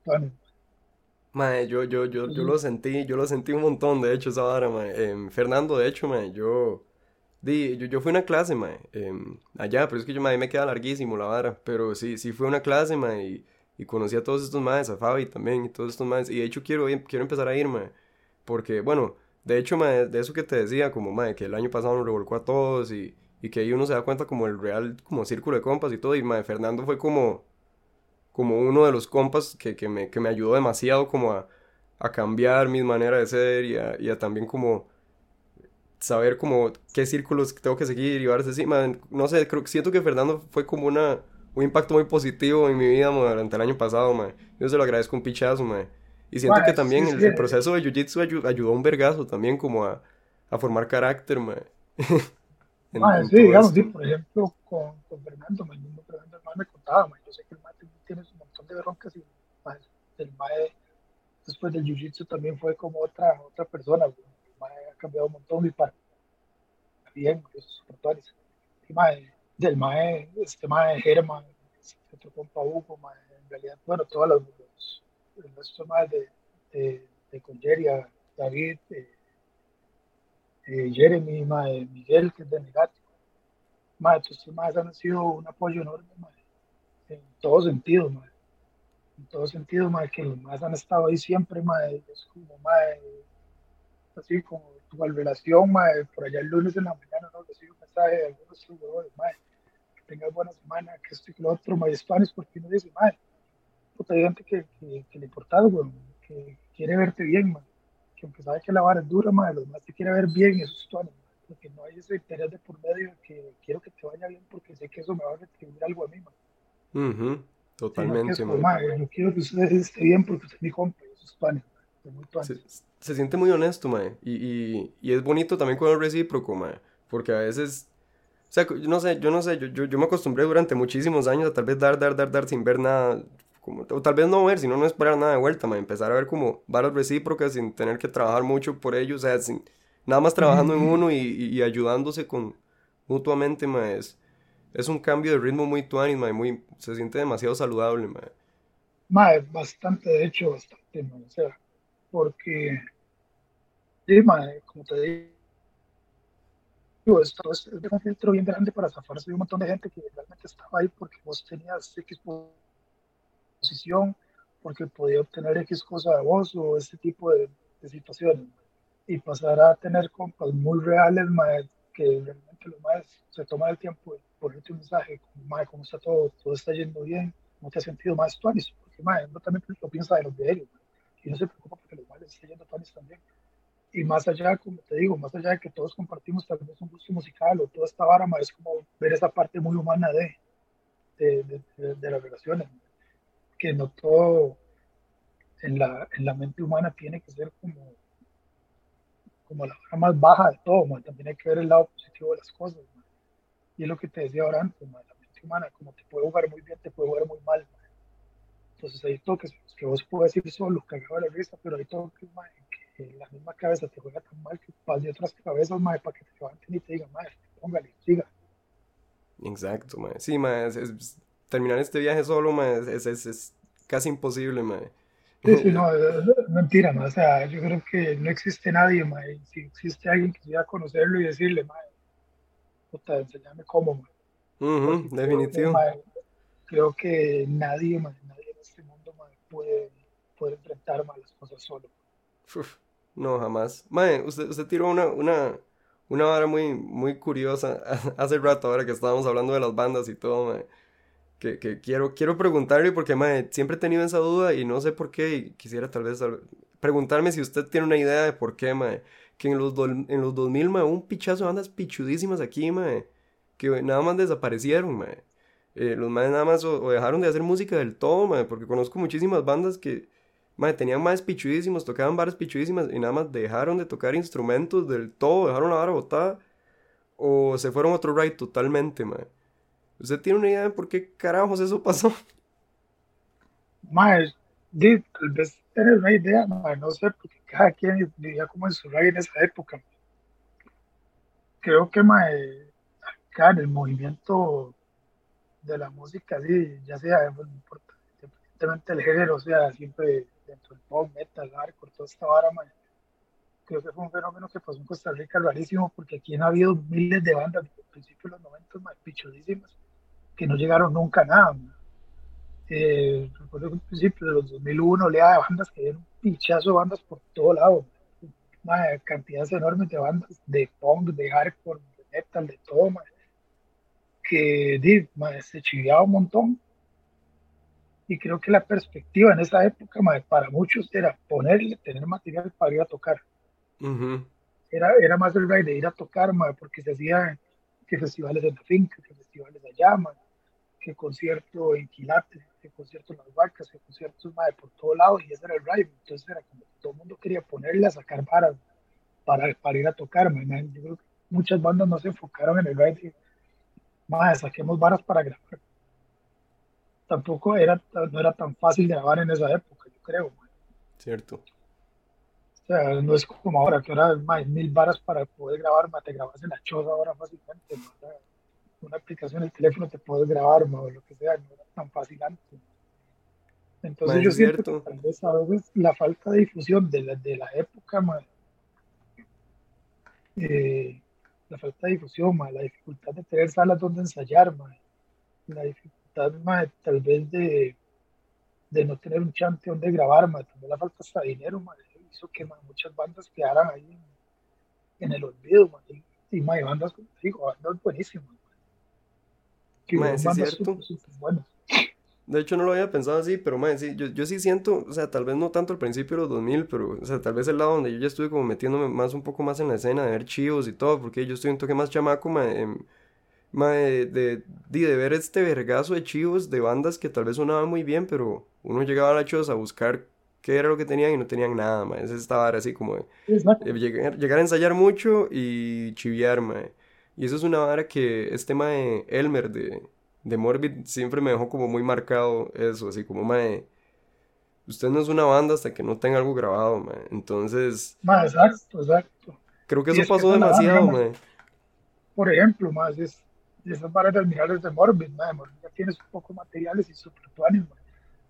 Mae, yo, yo, yo, yo lo sentí, yo lo sentí un montón, de hecho, esa vara, mae. Em, Fernando, de hecho, mae, yo, di, yo, yo fui a una clase, mae, em, allá, pero es que yo, mae, me queda larguísimo la vara, pero sí, sí fue una clase, mae, y, y conocí a todos estos maes, a Fabi también, y todos estos maes, y de hecho quiero, quiero empezar a ir, mae, porque, bueno, de hecho, de eso que te decía, como, mae, que el año pasado nos revolcó a todos, y, y que ahí uno se da cuenta como el real, como círculo de compas y todo, y, Fernando fue como como uno de los compas que, que, me, que me ayudó demasiado como a, a cambiar mi manera de ser y a, también como saber como qué círculos tengo que seguir y varias así. no sé, creo, siento que Fernando fue como una, un impacto muy positivo en mi vida durante el año pasado, man. Yo se lo agradezco un pichazo, man. Y siento que también el, proceso de Jiu-Jitsu ayudó, un vergazo también como a, a formar carácter, man. (laughs) sí, digamos, sí, por ejemplo, con, con Fernando, el mismo Fernando me contaba, yo sé que el man tienes un montón de broncas y el mae después del jiu-jitsu también fue como otra otra persona el mae ha cambiado un montón y para bien esos portuales y mae del mae este mae Germán otro compa Hugo mae, en realidad bueno todos los, los mae de, de, de Congeria David eh, eh, Jeremy Miguel que es de Negati estos mae han sido un apoyo enorme mae en todo sentido, En todo sentido, que los más han estado ahí siempre, Es como, así como tu relación, por allá el lunes en la mañana, ¿no? Recibo mensaje de algunos jugadores, que tengas buena semana, que esto y que lo otro, mae, Spanish, porque uno dice, madre, puta, hay gente que, que, le importa algo, que quiere verte bien, que aunque sabe que la vara es dura, madre, los más te quiere ver bien, eso es todo, porque no hay ese interés de por medio que quiero que te vaya bien porque sé que eso me va a retribuir algo a mí, man. Totalmente, sí, Yo quiero que usted esté bien porque usted es mi compa, eso es pana, se, siente muy honesto, mae. Y, y, y, es bonito también con el recíproco, mae. Porque a veces, O sea, no sé, yo no sé, yo, yo, yo, me acostumbré durante muchísimos años a tal vez dar, dar, dar, dar sin ver nada, como, o tal vez no ver, sino no esperar nada de vuelta, ma, empezar a ver como varas recíprocas sin tener que trabajar mucho por ello, o sea, sin, nada más trabajando en uno y, y, ayudándose con mutuamente, ma, es, es un cambio de ritmo muy tuanis, ma, muy, se siente demasiado saludable, ma. Bastante, de hecho, bastante, ma, o sea, porque, sí, ma, como te digo, esto es, un filtro bien grande para zafarse de un montón de gente que realmente estaba ahí porque vos tenías X posición, porque podía obtener X cosa de vos o ese tipo de, situaciones. Y pasar a tener compas muy reales, que realmente los más se toman el tiempo de ponerte un mensaje, mae, ¿cómo está todo? ¿Todo está yendo bien? ¿No te has sentido más tuanis? Porque mae, uno también lo piensa de los de ellos, y no se preocupa porque los males están yendo tuanis también y más allá, como te digo, más allá de que todos compartimos tal vez un gusto musical o toda esta vara, es como ver esa parte muy humana de, de, de, las relaciones, que no todo en la, en la mente humana tiene que ser como, como la vara más baja de todo, también hay que ver el lado positivo de las cosas. Y es lo que te decía ahora antes, la mente humana, como te puede jugar muy bien, te puede jugar muy mal. Entonces hay toques que vos puedes decir solo, cagado de la risa, pero hay toques la misma cabeza te juega tan mal que de otras cabezas, para que te levanten y te digan, madre, póngale, siga. Exacto, madre. Sí, madre, es, terminar este viaje solo, es, es, es casi imposible. Sí, sí, no, mentira, sea, yo creo que no existe nadie, madre. Si existe alguien que quiera conocerlo y decirle, madre, puta, enseñame cómo, madre. definitivo. Creo que, nadie, madre, nadie en este mundo, madre, puede, puede enfrentar mal las cosas solo. No, jamás. Mae, usted, usted tiró una, una, una vara muy, muy curiosa (laughs) hace rato, ahora que estábamos hablando de las bandas y todo, mae. Que, que quiero, quiero preguntarle porque, mae, siempre he tenido esa duda y no sé por qué. Y quisiera tal vez preguntarme si usted tiene una idea de por qué, mae. Que en los, en los 2000, mae, un pichazo de bandas pichudísimas aquí, mae. Que nada más desaparecieron, mae. Eh, los mae nada más o, dejaron de hacer música del todo, mae. Porque conozco muchísimas bandas que Madre, tenían más pichudísimos, tocaban varas pichudísimas y nada más dejaron de tocar instrumentos del todo, dejaron la vara botada o se fueron a otro ride totalmente. ¿Usted tiene una idea de por qué carajos eso pasó? Madre, tal vez una idea, madre, no sé, porque cada quien vivía como en su ride en esa época. Creo que, madre, acá en el movimiento de la música, sí, ya sea, no importa, independientemente del género, o sea, siempre dentro del pop, metal, hardcore, toda esta vara, creo que fue un fenómeno que pasó en Costa Rica rarísimo, porque aquí han habido miles de bandas desde el principio de los 90, más pichudísimas, que no llegaron nunca a nada. Eh, recuerdo que al principio de los 2001 oleada de bandas que dieron pichazo de bandas por todo lado, una cantidades enormes de bandas de punk, de hardcore, de metal, de todo, que di, se chiviaba un montón y creo que la perspectiva en esa época para muchos era ponerle, tener material para ir a tocar. era, era más el rey de ir a tocar, porque se hacían que festivales en la finca, que festivales allá, que concierto en Quilate, que concierto en las vacas, que conciertos por todo lado, y ese era el ride. Entonces era como todo el mundo quería ponerle a sacar varas para, para ir a tocar. Yo creo que muchas bandas no se enfocaron en el ride. Más saquemos varas para grabar tampoco era, no era tan fácil grabar en esa época, yo creo. Cierto. O sea, no es como ahora, que ahora hay mil varas para poder grabar, te grabas en la choza ahora fácilmente. una aplicación en el teléfono te puedes grabar, o lo que sea, no era tan fácil antes. Entonces yo siento que tal vez a veces la falta de difusión de la, de la época, eh, la falta de difusión, la dificultad de tener salas donde ensayar, la dificultad tal vez de, de no tener un chante donde grabar, también la falta hasta dinero, hizo que muchas bandas quedaran ahí en, el olvido, y, bandas, digo, bandas buenísimas. De hecho, no lo había pensado así, pero sí, yo, yo sí siento, o sea, tal vez no tanto al principio de los 2000, pero, o sea, tal vez el lado donde yo ya estuve como metiéndome más, un poco más en la escena, de ver chivos y todo, porque yo estoy un toque más chamaco, de, de, de, ver este vergazo de chivos de bandas que tal vez sonaban muy bien, pero uno llegaba a la choza a buscar qué era lo que tenían y no tenían nada, mae. Estaba así como de, llegar, a ensayar mucho y chiviar, mae. Y eso es una vara que este mae Elmer de, de Morbid siempre me dejó como muy marcado eso, así como mae, usted no es una banda hasta que no tenga algo grabado, mae. Entonces... Mae, exacto, exacto. Creo que eso pasó demasiado, mae. Por ejemplo, más es, esas varas terminales de Morbid, mae, Morbid ya tienes un poco de materiales y supertuanes, mae.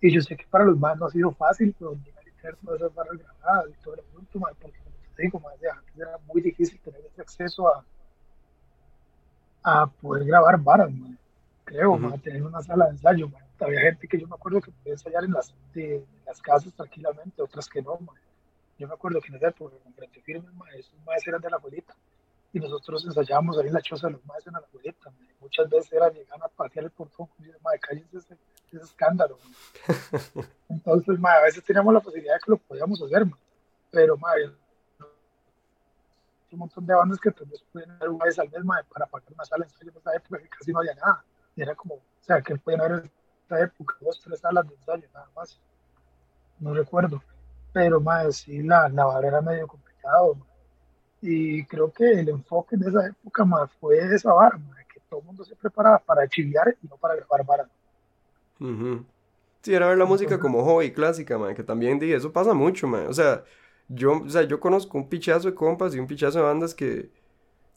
Y yo sé que para los más no ha sido fácil, pero hacer todas esas barras grabadas y todo el asunto, mae, porque como te digo, mae, antes era muy difícil tener ese acceso a, a poder grabar varas, mae. creo, uh tener una sala de ensayo. Man. Había gente que yo me acuerdo que podía ensayar en las, de, las casas tranquilamente, otras que no. Man. Yo me acuerdo que en esa época, con Frente Firme, esos maestros eran de la abuelita y nosotros ensayábamos ahí en la choza de los maestros en la abuelita. Muchas veces era llegar a patear el portón y decir, madre, cállense ese, ese escándalo. (laughs) Entonces, madre, a veces teníamos la posibilidad de que lo podíamos hacer, man. pero madre, un montón de bandas que tal vez pueden ver una vez al mes para pagar una sala ensayo en esa época que casi no había nada. Y era como, o sea, que pueden haber en esa época dos, tres salas de ensayo, nada más. No recuerdo. Pero más, sí, la, la vara era medio complicado. Y creo que el enfoque en esa época más fue esa vara, que todo el mundo se preparaba para chiviar y no para grabar varas. Sí, era ver la música como hobby clásica, man, que también dije, eso pasa mucho, man. O sea, yo, o sea, yo conozco un pichazo de compas y un pichazo de bandas que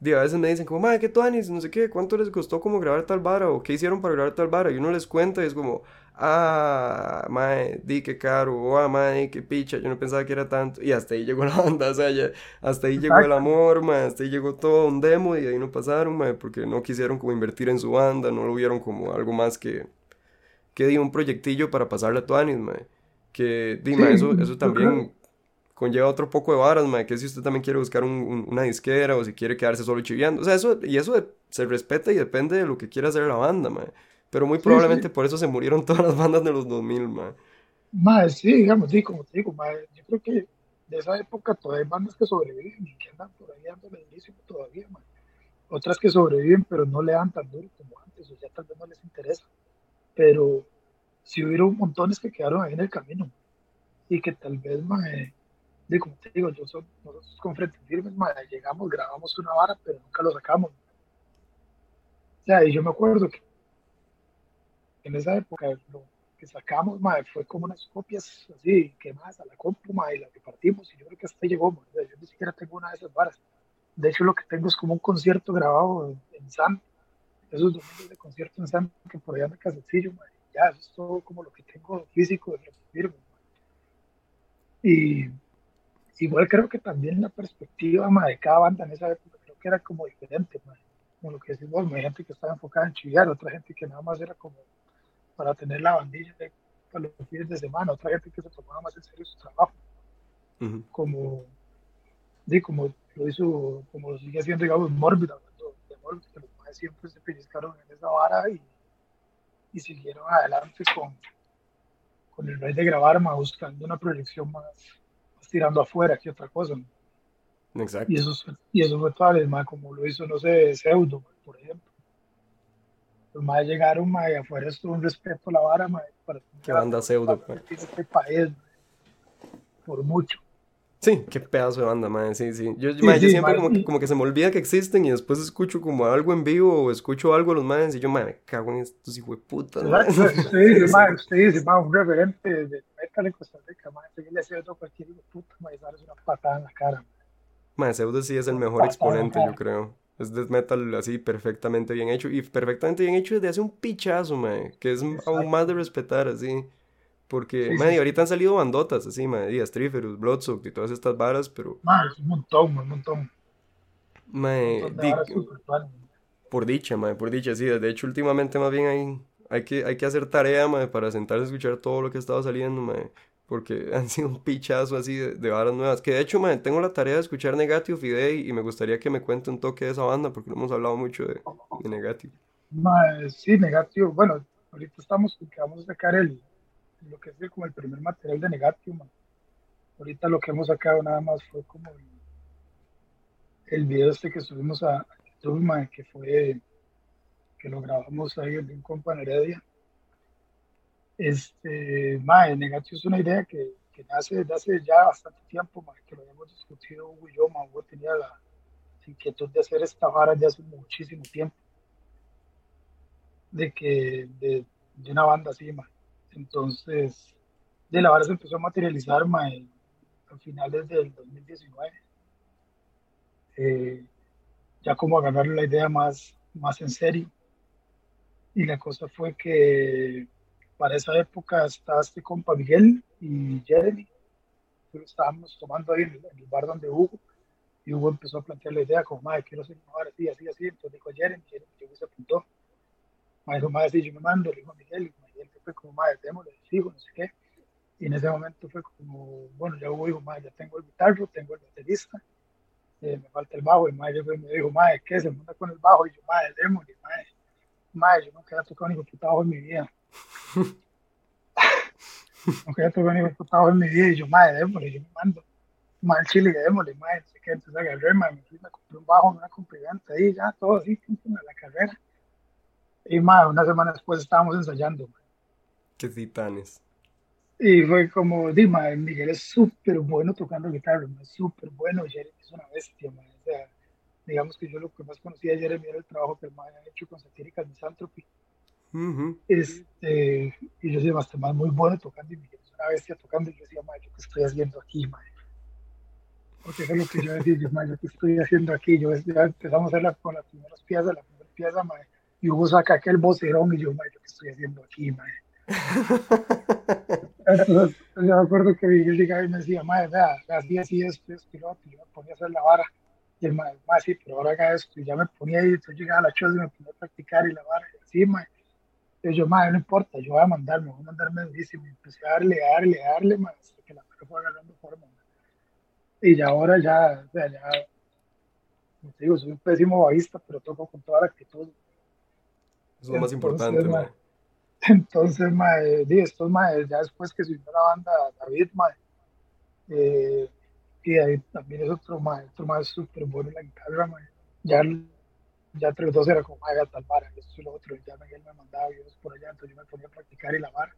a veces me dicen como, madre, ¿qué tuanis? No sé qué, ¿cuánto les costó como grabar tal vara? ¿O qué hicieron para grabar tal vara? Y uno les cuenta y es como, ah, madre, di que caro, o ah, madre, qué picha, yo no pensaba que era tanto. Y hasta ahí llegó la (laughs) banda, o sea, ya, hasta ahí llegó el amor, madre, hasta ahí llegó todo un demo y ahí no pasaron, madre, porque no quisieron como invertir en su banda, no lo vieron como algo más que, que di un proyectillo para pasarle a tuanis, madre. Que, dime, eso, eso también conlleva otro poco de varas, mae, que si usted también quiere buscar un, una disquera o si quiere quedarse solo chiviando. O sea, eso, y eso se respeta y depende de lo que quiera hacer la banda, mae. Pero muy probablemente por eso se murieron (laughs) todas las bandas de los 2000, mae. Mae, sí, digamos, sí, como te digo, mae, yo creo que de esa época todavía hay bandas que sobreviven y que andan por ahí dando durísimo todavía, mae. Otras que sobreviven pero no le dan tan duro como antes, o ya tal vez no les interesa. Pero sí hubieron montones que quedaron ahí en el camino y que tal vez, mae, de como te digo, yo son, nosotros con Frente Firmes, llegamos, grabamos una vara, pero nunca lo sacamos. O sea, y yo me acuerdo que en esa época lo que sacamos, fue como unas copias así, quemadas a la compu, y las repartimos, y yo creo que hasta llegó, yo ni siquiera tengo una de esas varas. De hecho, lo que tengo es como un concierto grabado en, San, esos domingos de concierto en San, que por allá me casetillo, ya, eso es todo como lo que tengo físico de Frente Firmes. Y igual creo que también la perspectiva de cada banda en esa época creo que era como diferente, como lo que decimos, hay gente que estaba enfocada en chillar, otra gente que nada más era como para tener la bandilla para los fines de semana, otra gente que se tomaba más en serio su trabajo, como, sí, como lo hizo, como lo sigue haciendo, digamos, Morbid, hablando de Morbid, que los más siempre se pellizcaron en esa vara y, y siguieron adelante con, con el rey de grabar, más buscando una proyección más tirando afuera que otra cosa. Exacto. Y eso, y eso fue tal, más como lo hizo, no sé, Pseudo, por ejemplo. Los más llegaron, más afuera estuvo un respeto a la vara, más para ¿Qué banda Pseudo? Este país, por mucho. Sí, qué pedazo de banda, madre, sí, sí. Yo, siempre como, que, como que se me olvida que existen y después escucho como algo en vivo o escucho algo de los madres y yo, madre, me cago en estos hijos de puta. Usted dice, (laughs) madre, usted dice, madre, un referente de metal en Costa Rica, madre, seguirle haciendo cualquier hijo de puta, madre, darles una patada en la cara. Madre, Pseudo sí es el mejor exponente, yo creo. Es death metal así perfectamente bien hecho y perfectamente bien hecho desde hace un pichazo, madre, que es aún más de respetar, así. Porque, sí, ahorita han salido bandotas así, madre, Astriferus, Bloodsock y todas estas varas, pero... Madre, es un montón, un montón. Madre, por dicha, madre, por dicha, sí. De hecho, últimamente más bien hay, hay, que, hay que hacer tarea, madre, para sentarse a escuchar todo lo que ha estado saliendo, madre. Porque (laughs) han sido un pichazo así de, de varas nuevas. Que de hecho, madre, tengo la tarea de escuchar Negative Fidei y me gustaría que me cuente un toque de esa banda, porque no hemos hablado mucho de, de Negative. Madre, sí, Negative, bueno, ahorita estamos, porque vamos a sacar el lo que es como el primer material de Negatio, Ahorita lo que hemos sacado nada más fue como el, video este que subimos a YouTube, que fue, que lo grabamos ahí en un compa en Heredia. Este, mae, Negatio es una idea que, que nace desde hace ya bastante tiempo, que lo habíamos discutido Hugo y yo, Hugo tenía la, inquietud de hacer esta vara ya hace muchísimo tiempo. De que, de, de una banda así, ma. Entonces, de la vara se empezó a materializar, ma, a finales del 2019. Eh, ya como agarrar la idea más, más en serio. Y la cosa fue que para esa época estaba este compa Miguel y Jeremy. Estábamos tomando ahí en el, bar donde Hugo. Y Hugo empezó a plantear la idea como, madre, quiero hacer una así, así, así. Entonces dijo Jeremy, Jeremy se apuntó. Madre dijo, madre, sí, yo me mando, le dijo Miguel. Y Fue como, madre, démosle, fijo, no sé qué. Y en ese momento fue como, bueno, ya Hugo dijo, madre, ya tengo el guitarro, tengo el baterista. Eh, me falta el bajo. Y madre me dijo, madre, ¿qué? Se monta con el bajo. Y yo, madre, démosle, madre. Madre, yo nunca había tocado puta bajo en mi vida. (laughs) nunca había tocado puta bajo en mi vida. Y yo, madre, démosle, yo me mando. Madre, chile, démosle, madre, no sé qué. Entonces agarré, madre, me fui, me compré un bajo, una comprimante ahí, ya, todo así, en la carrera. Y madre, una semana después estábamos ensayando. Madre. Qué titanes. Y fue como, Dima, Miguel es súper bueno tocando guitarra, es súper bueno, Jeremy es una bestia, man. o sea, digamos que yo lo que más conocía de Jeremy era el trabajo que el man ha hecho con Satírica Misanthropy. Uh este, y yo bastante más muy bueno tocando, y Miguel es una bestia tocando, y yo decía, man, ¿yo qué estoy haciendo aquí, man? Porque eso es lo que yo decía, yo, man, ¿yo qué estoy haciendo aquí? Yo ya empezamos a hacer con las primeras piezas, la primera pieza, man, y Hugo saca aquel vocerón, y yo, man, ¿yo qué estoy haciendo aquí, man? Entonces, yo me acuerdo que yo llegaba y me decía, madre, vea, así, así, esto, esto, y lo y yo me ponía a hacer la vara. Y el madre, sí, pero ahora haga esto. Y ya me ponía ahí, entonces llegaba a la choza y me ponía a practicar y la vara, y así, madre. Entonces yo, madre, no importa, yo voy a mandarme, voy a mandarme durísimo. Y empecé a darle, a darle, a darle, madre, hasta que la vara fue agarrando forma, madre. Y ya ahora ya, o sea, ya, como te digo, soy un pésimo bajista, pero toco con toda la actitud. Eso es lo más importante, madre. (laughs) Entonces, mae, di, estos mae, ya después que se hizo la banda David, mae, eh, y ahí también es otro mae, otro mae bueno en la guitarra, mae. Ya, ya entre los dos era como, mae, tal vara, esto y lo otro, ya Miguel me mandaba videos por allá, entonces yo me ponía a practicar y la vara,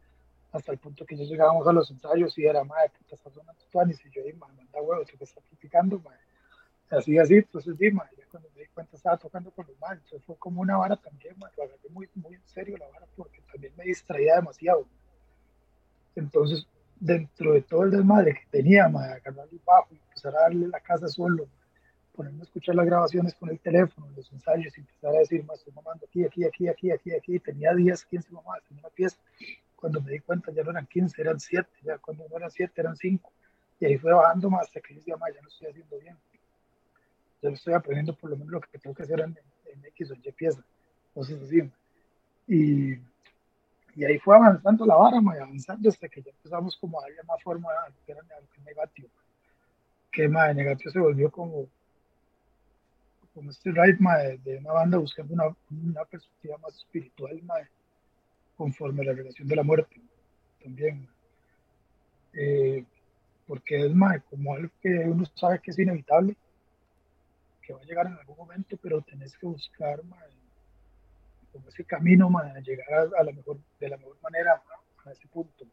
hasta el punto que ya llegábamos a los ensayos y era, mae, puta, está sonando tuanis, y yo, mae, manda huevo, tú que estás practicando, mae. Así, así, entonces, mae, ya cuando me di cuenta estaba tocando con los maes, entonces fue como una vara también, mae, lo agarré muy, muy en serio la vara, porque también me distraía demasiado. Entonces, dentro de todo el desmadre que tenía, mae, agarrar el bajo empezar a darle la casa solo, ponerme a escuchar las grabaciones con el teléfono, los ensayos, y empezar a decir, más estoy mamando aquí, aquí, aquí, aquí, aquí, aquí, tenía 10, 15 mamás en una pieza. Cuando me di cuenta ya no eran 15, eran 7, ya cuando no eran 7, eran 5. Y ahí fue bajando más hasta que yo decía, ya no estoy haciendo bien yo estoy aprendiendo por lo menos lo que tengo que hacer en, X o Y pieza, cosas así. Y, y ahí fue avanzando la vara, avanzando hasta que ya empezamos como a darle más forma a lo que era negativo. Que más negativo se volvió como, como este ride de, una banda buscando una, una perspectiva más espiritual conforme a la relación de la muerte también. Eh, porque es más, como algo que uno sabe que es inevitable, que va a llegar en algún momento, pero tenés que buscar ese camino, para llegar a, la mejor, de la mejor manera a ese punto,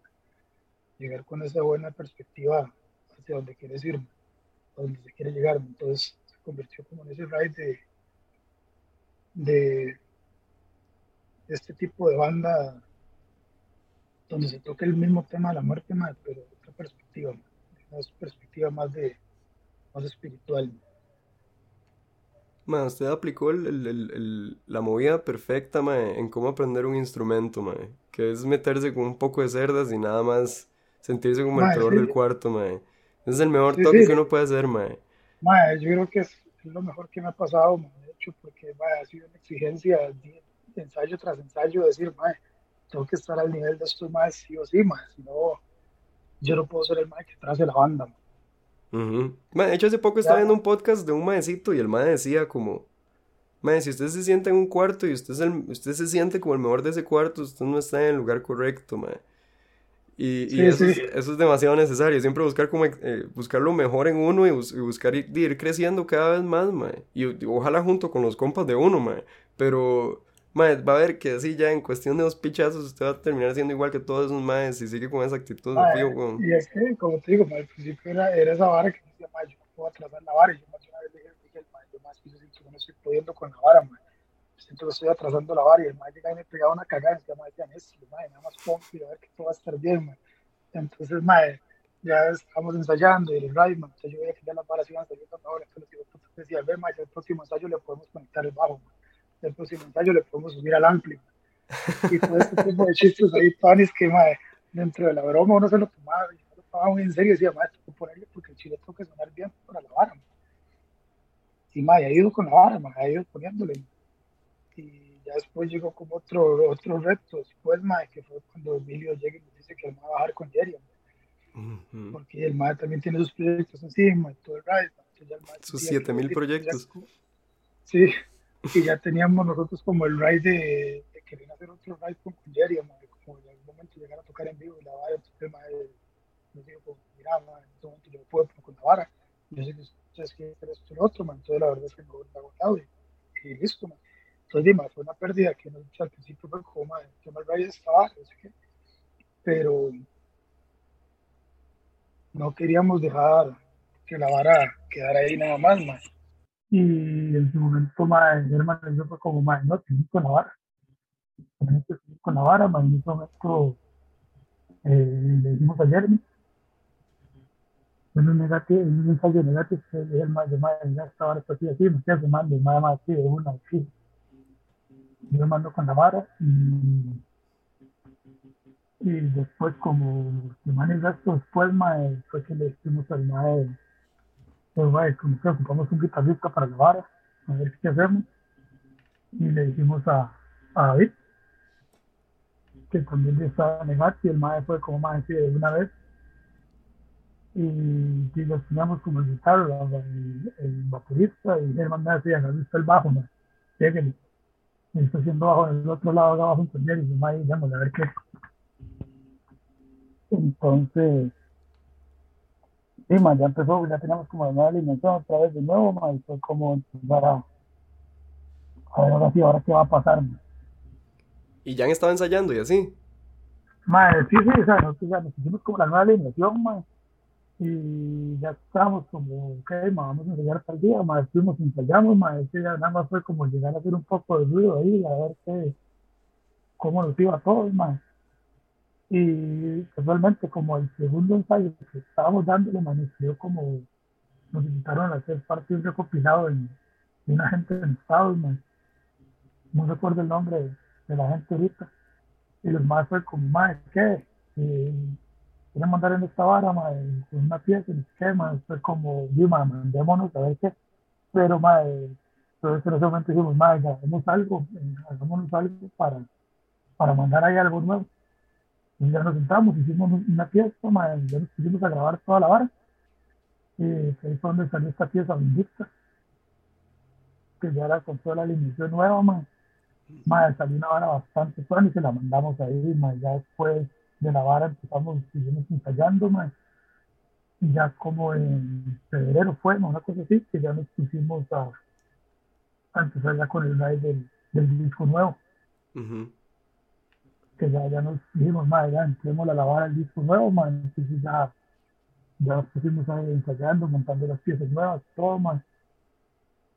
llegar con esa buena perspectiva hacia donde quieres ir, a donde se quiere llegar. Entonces se convirtió como en ese ride de, este tipo de banda donde se toca el mismo tema de la muerte, pero de otra perspectiva, una perspectiva más de más espiritual. Ma, usted aplicó el, el, el, la movida perfecta, ma, en cómo aprender un instrumento, ma, que es meterse con un poco de cerdas y nada más sentirse como el peor del cuarto, ma. es el mejor toque que uno puede hacer, ma. ma yo creo que es, lo mejor que me ha pasado, de hecho, porque ma, ha sido una exigencia de, ensayo tras ensayo, decir, ma, tengo que estar al nivel de estos más sí o sí, ma, si no, yo no puedo ser el ma que trace la banda, ma de hecho, hace poco estaba viendo un podcast de un maecito y el mae decía como, mae, si usted se sienta en un cuarto y usted, es el, usted se siente como el mejor de ese cuarto, usted no está en el lugar correcto, mae. Y, eso, Es, demasiado necesario, siempre buscar como eh, buscar lo mejor en uno y, buscar ir, creciendo cada vez más, mae. Y, ojalá junto con los compas de uno, mae. Pero Mae, va a ver que así ya en cuestión de dos pichazos usted va a terminar siendo igual que todos esos maes y sigue con esa actitud. de Y es que, como te digo, al principio era, era esa vara que decía, mae, yo no puedo atrasar la vara. Y yo más una vez dije, dije el mae, yo más que estoy pudiendo con la vara, man. Siento que estoy atrasando la vara y el mae llega y me pegaba una cagada y se llama Janés, mae, nada más pongo y a ver que todo va a estar bien, man. Entonces, mae, ya estamos ensayando y el man, entonces yo veía que ya las varas iban saliendo ahora, entonces digo, decía, ve, mae, el próximo ensayo le podemos conectar el bajo, man. El próximo ensayo le podemos subir al ampli. Y todo este tipo de chistes ahí, panis que, mae, dentro de la broma uno se lo tomaba, y se lo tomaba muy en serio y decía, mae, tengo que ponerle porque el chile tengo que sonar bien para la vara, man. Y, mae, ha ido con la vara, man, ha ido poniéndole, y ya después llegó como otro, otro reto después, mae, que fue cuando Emilio llega y me dice que él va a bajar con Jerry, porque el mae también tiene sus proyectos encima y todo el ride, sus 7000 proyectos. Ya, sí, y ya teníamos nosotros como el ride de, de querer hacer otro ride con, Jerry, como en algún momento llegar a tocar en vivo y la vara, el mae nos dijo, como, mira, mae, en este momento yo puedo con la vara, yo sé que ustedes quieren esto y lo otro, mae, entonces la verdad es que me voy agotado y, y listo, mae. Entonces, fue una pérdida que no, al principio fue como, que mal vaya estaba, no pero no queríamos dejar que la vara quedara ahí nada más, más. Y en su momento, más, hermano yo fue como, más, no, seguir con la vara. Que seguir con la vara, más, en ese momento eh, le dijimos a Jeremy, en un negativo, en un ensayo negativo, le dije al más, de más, ya esta vara así, así, me quedas mando, más, más, así, de una, así yo mando con la vara y, y después como semanas gasto después fue que le dijimos al mae pues mae, como que ocupamos un guitarrista para vara a ver qué hacemos y le dijimos a, a David que también estaba negado y el mae fue como así de una vez y, y los teníamos como el guitarra el, el baterista y el man me decía no está el bajo mae, lléguenle y está haciendo bajo en el otro lado acá abajo en Cordial y yo ahí a ver qué entonces sí man, ya empezó ya teníamos como la nueva alineación otra vez de nuevo man, y fue como empezar a a ver ahora sí ahora qué va a pasar man. y ya han estado ensayando y así Madre, sí, sí, o sea, nosotros ya nos pusimos como la nueva alineación, man, y ya estábamos como, ok, ma, vamos a ensayar tal día, ma, estuvimos, ensayamos, ma, ese ya nada más fue como llegar a hacer un poco de ruido ahí, a ver qué, cómo nos iba a todos. Y casualmente, como el segundo ensayo que estábamos dándole, ma, nos dio como, nos invitaron a hacer parte de un recopilado de, de una gente en Estados. No recuerdo el nombre de, la gente ahorita. Y los más fue como, ma, ¿qué? Y, quieren mandar en esta vara, con una pieza, el esquema, fue como, sí, mandémonos a ver qué. Pero, madre, entonces en ese momento dijimos, madre, hagamos algo, eh, hagámonos algo para, para mandar ahí algo nuevo. Y ya nos sentamos, hicimos una pieza, madre, ya nos pusimos a grabar toda la vara. Y ahí fue donde salió esta pieza Vindicta, que ya era con toda la alineación nueva, madre. Madre, salió una vara bastante buena y se la mandamos ahí, madre, ya después de la vara empezamos, seguimos ensayando, man. y ya como en febrero fue, ¿no? una cosa así, que ya nos pusimos a, a empezar ya con el live del, del disco nuevo. Uh -huh. Que ya, ya nos dijimos, más ya entremos a la vara el disco nuevo, man. entonces ya, ya nos pusimos ahí ensayando, montando las piezas nuevas, todo, man.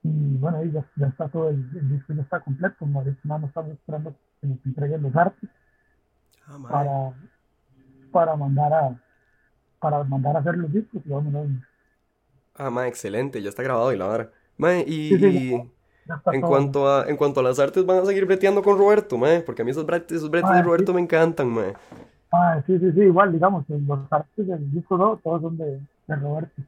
Y bueno, ahí ya, ya está todo el, el, disco, ya está completo, ahorita nada más estamos esperando que nos entreguen los artes. Ah, para, para mandar a para mandar a hacer los discos y vamos a Ah, ma, excelente, ya está grabado y la vara. Ma, y, sí, sí, y ya, ya en cuanto a en cuanto a las artes van a seguir breteando con Roberto, ma, porque a mí esos bretes, esos bretes de Roberto sí. me encantan, ma. Ah, sí, sí, sí, igual, digamos, los artes del disco no, todos son de, de Roberto.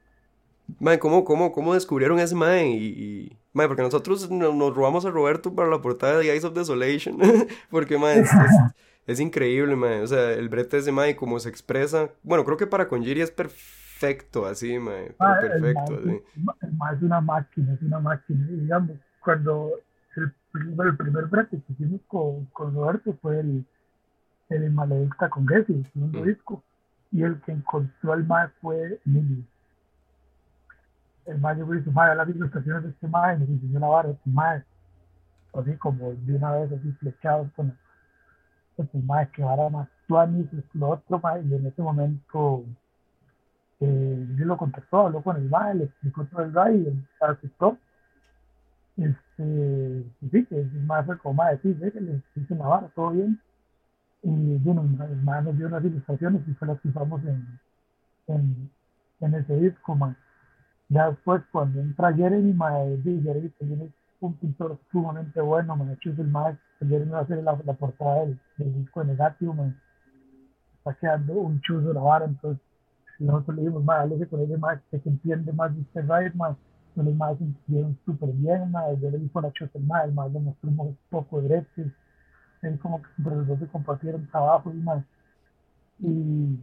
Ma, ¿cómo, cómo, ¿cómo descubrieron ese mae? Y, y, mae, porque nosotros nos, nos robamos a Roberto para la portada de Eyes of Desolation. (laughs) porque, mae, es, es, (laughs) es increíble, mae. O sea, el brete ese mae, como se expresa. Bueno, creo que para Conjiri es perfecto, así, mae. Perfecto, el mae, sí. El mae es una máquina, es una máquina. Digamos, cuando el, el primer brete que hicimos con, con Roberto fue el, el Maledicta con Gessi, el segundo mm. disco. Y el que encontró al mae fue Emilio. El mae llegó y dijo, mae, las ilustraciones de este mae, y nos enseñó la de este mae. Así como de una vez, así flechados con pues más que ahora más tuanis, lo otro, más, y en ese momento eh, yo lo contactó, habló con el MAE, le explicó todo el RAI y él aceptó. Este, sí, que más fue como más decir, que le vara, todo bien. Y bueno, más nos dio unas ilustraciones y fue las que usamos en, en, en ese disco, más. Ya después, cuando entra Jeremy, Jeremy también es un pintor sumamente bueno, me hecho el más, Jeremy va a hacer la, la portada del, del, disco Negativo, me está quedando un chuzo la vara, entonces nosotros le dijimos, más, dale con ese más, que se entiende más de este ride, más, los más se entendieron súper bien, más, yo le la chuza el más, el más le mostró un poco de derechos, él como que los dos se compartieron trabajo y más, y,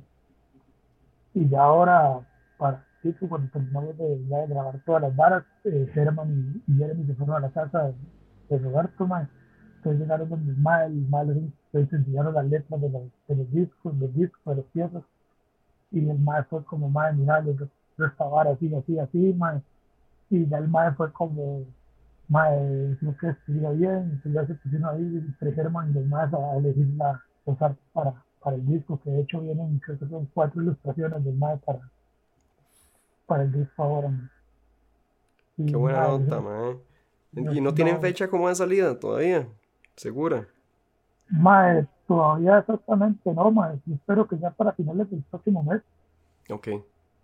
y ya ahora, para cuando terminamos de, de, grabar todas las varas, eh, y, y, Jeremy se fueron a la casa de, de Roberto, man. Entonces llegaron donde el mal, el mal les enseñaron las letras de los, de los discos, de los discos, de los piezas. Y el mal fue como, mal mira, yo, esta vara así, así, así, man. Y ya el mal fue como, mal creo que estuviera bien. Entonces ya se pusieron ahí entre Herman y mal a elegir la, los artes para, para el disco, que de hecho vienen, creo que son cuatro ilustraciones del mal para para el disco ahora. Qué buena nota, man. ¿Y no tienen fecha como de salida todavía? ¿Segura? Mae, todavía exactamente no, mae. espero que ya para finales del próximo mes. Ok.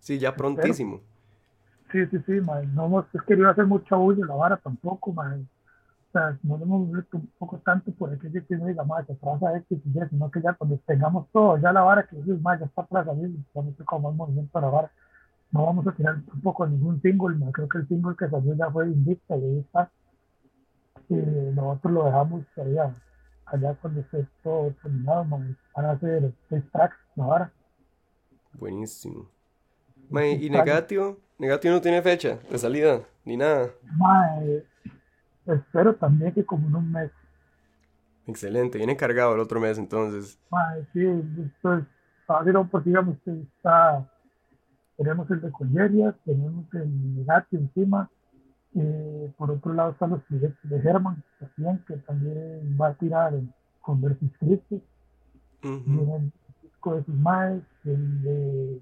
Sí, ya prontísimo. Sí, sí, sí, mae. No hemos querido hacer mucha bulla la vara tampoco, mae. O sea, no lo hemos visto un poco tanto por el que yo no diga, mae, se traza X y Y, sino que ya cuando tengamos todo, ya la vara que dices, mae, ya está para salir, vamos a como el movimiento de la vara no vamos a tirar tampoco ningún single, ¿no? creo que el single que salió ya fue Invicta y ahí está. Y nosotros lo dejamos allá, allá cuando esté todo terminado, man. van a hacer seis tracks ahora. Buenísimo. ¿Y Negativo? Negativo no tiene fecha de salida, ni nada. espero también que como en un mes. Excelente, viene cargado el otro mes entonces. sí, esto es fácil porque digamos que está tenemos el de Colleria, tenemos el Negati encima, por otro lado están los proyectos de Herman, también, que también va a tirar con Versus Christi, el disco de sus maes, el de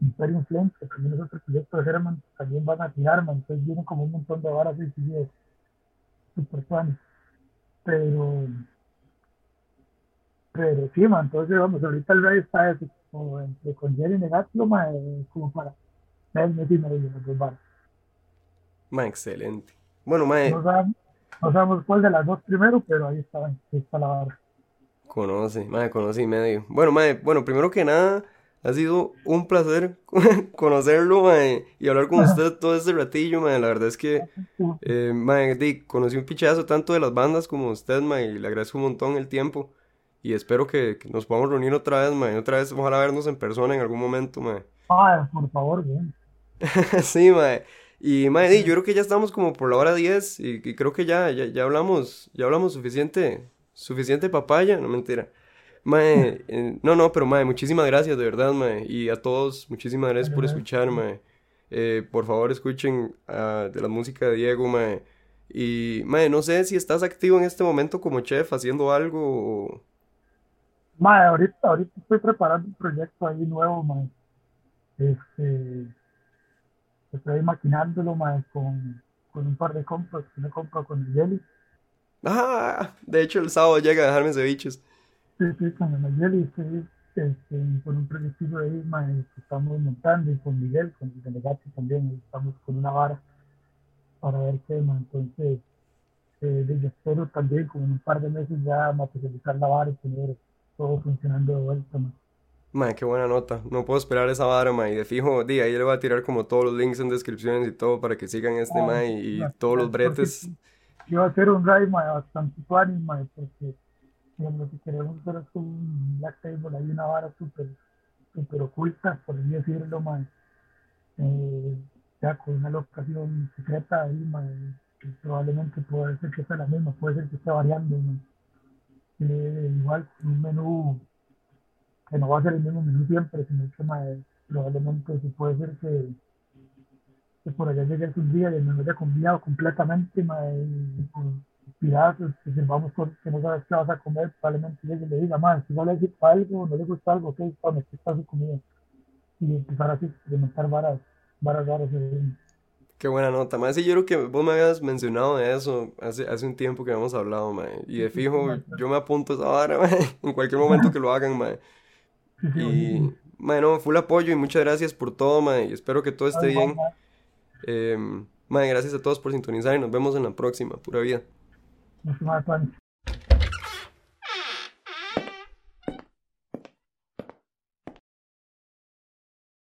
Imperium Flames, que también es otro proyecto de Herman, también van a tirar, man, entonces vienen como un montón de varas y sigue super planes. Pero, pero sí, man, entonces vamos, ahorita el rey está ese o entre con Jerry Negatio, como para mes, mes y medio los dos Ma, excelente. Bueno, mae. No sabemos, no sabemos cuál de las dos primero, pero ahí está, ahí está la barra. Conoce, mae, conoce y medio. Bueno, mae, bueno, primero que nada, ha sido un placer (laughs) conocerlo, mae, y hablar con usted todo este ratillo, mae. La verdad es que, eh, mae, di, conocí un pichazo tanto de las bandas como usted, mae, y le agradezco un montón el tiempo. Y espero que, nos podamos reunir otra vez, mae. Otra vez, ojalá vernos en persona en algún momento, mae. Ah, por favor, bien. (laughs) sí, mae. Y, mae, yo creo que ya estamos como por la hora 10 y, creo que ya, ya, hablamos, ya hablamos suficiente, suficiente papaya, no mentira. Mae, eh, no, no, pero mae, muchísimas gracias, de verdad, mae. Y a todos, muchísimas gracias por escuchar, mae. Eh, por favor, escuchen uh, de la música de Diego, mae. Y, mae, no sé si estás activo en este momento como chef haciendo algo o Mae, ahorita, ahorita estoy preparando un proyecto ahí nuevo, mae. Este, estoy maquinándolo, mae, con, con un par de compras que me compro con el Jelly. Ah, de hecho el sábado llega a dejarme ceviches. Sí, sí, con el Jelly estoy este, con un proyecto ahí, mae, que estamos montando y con Miguel, con el delegado también, estamos con una vara para ver qué, mae. Entonces, eh, yo espero también con un par de meses ya materializar la vara y tener todo funcionando de vuelta, man. qué buena nota. No puedo esperar esa vara, man. Y de fijo, di, ahí le voy a tirar como todos los links en descripciones y todo para que sigan este, ah, y, todos los bretes. Yo voy a hacer un drive, man, bastante funny, man, porque lo que queremos hacer es un Black Table, hay una vara súper super oculta, por así decirlo, man. Eh, ya con una locación secreta ahí, que probablemente puede ser que sea la misma, puede ser que esté variando, eh, igual un menú que no va a ser el mismo menú siempre, sino que más, probablemente se puede ser que, que por allá llegue un día y el menú haya cambiado completamente, más, inspirados, que vamos por que no sabes qué vas a comer, probablemente llegue y le diga, más, si no le gusta algo, no le gusta algo, ok, tome, aquí está su comida. Y empezar así a experimentar varas, varas raras. Qué buena nota, mae. Sí, yo creo que vos me habías mencionado de eso hace, hace un tiempo que habíamos hablado, mae. Y de fijo, yo me apunto a esa vara, (laughs) mae. En cualquier momento que lo hagan, mae. Y, bueno, full apoyo y muchas gracias por todo, mae. Y espero que todo esté bien. Eh, mae, gracias a todos por sintonizar y nos vemos en la próxima. Pura vida. Mr. Mark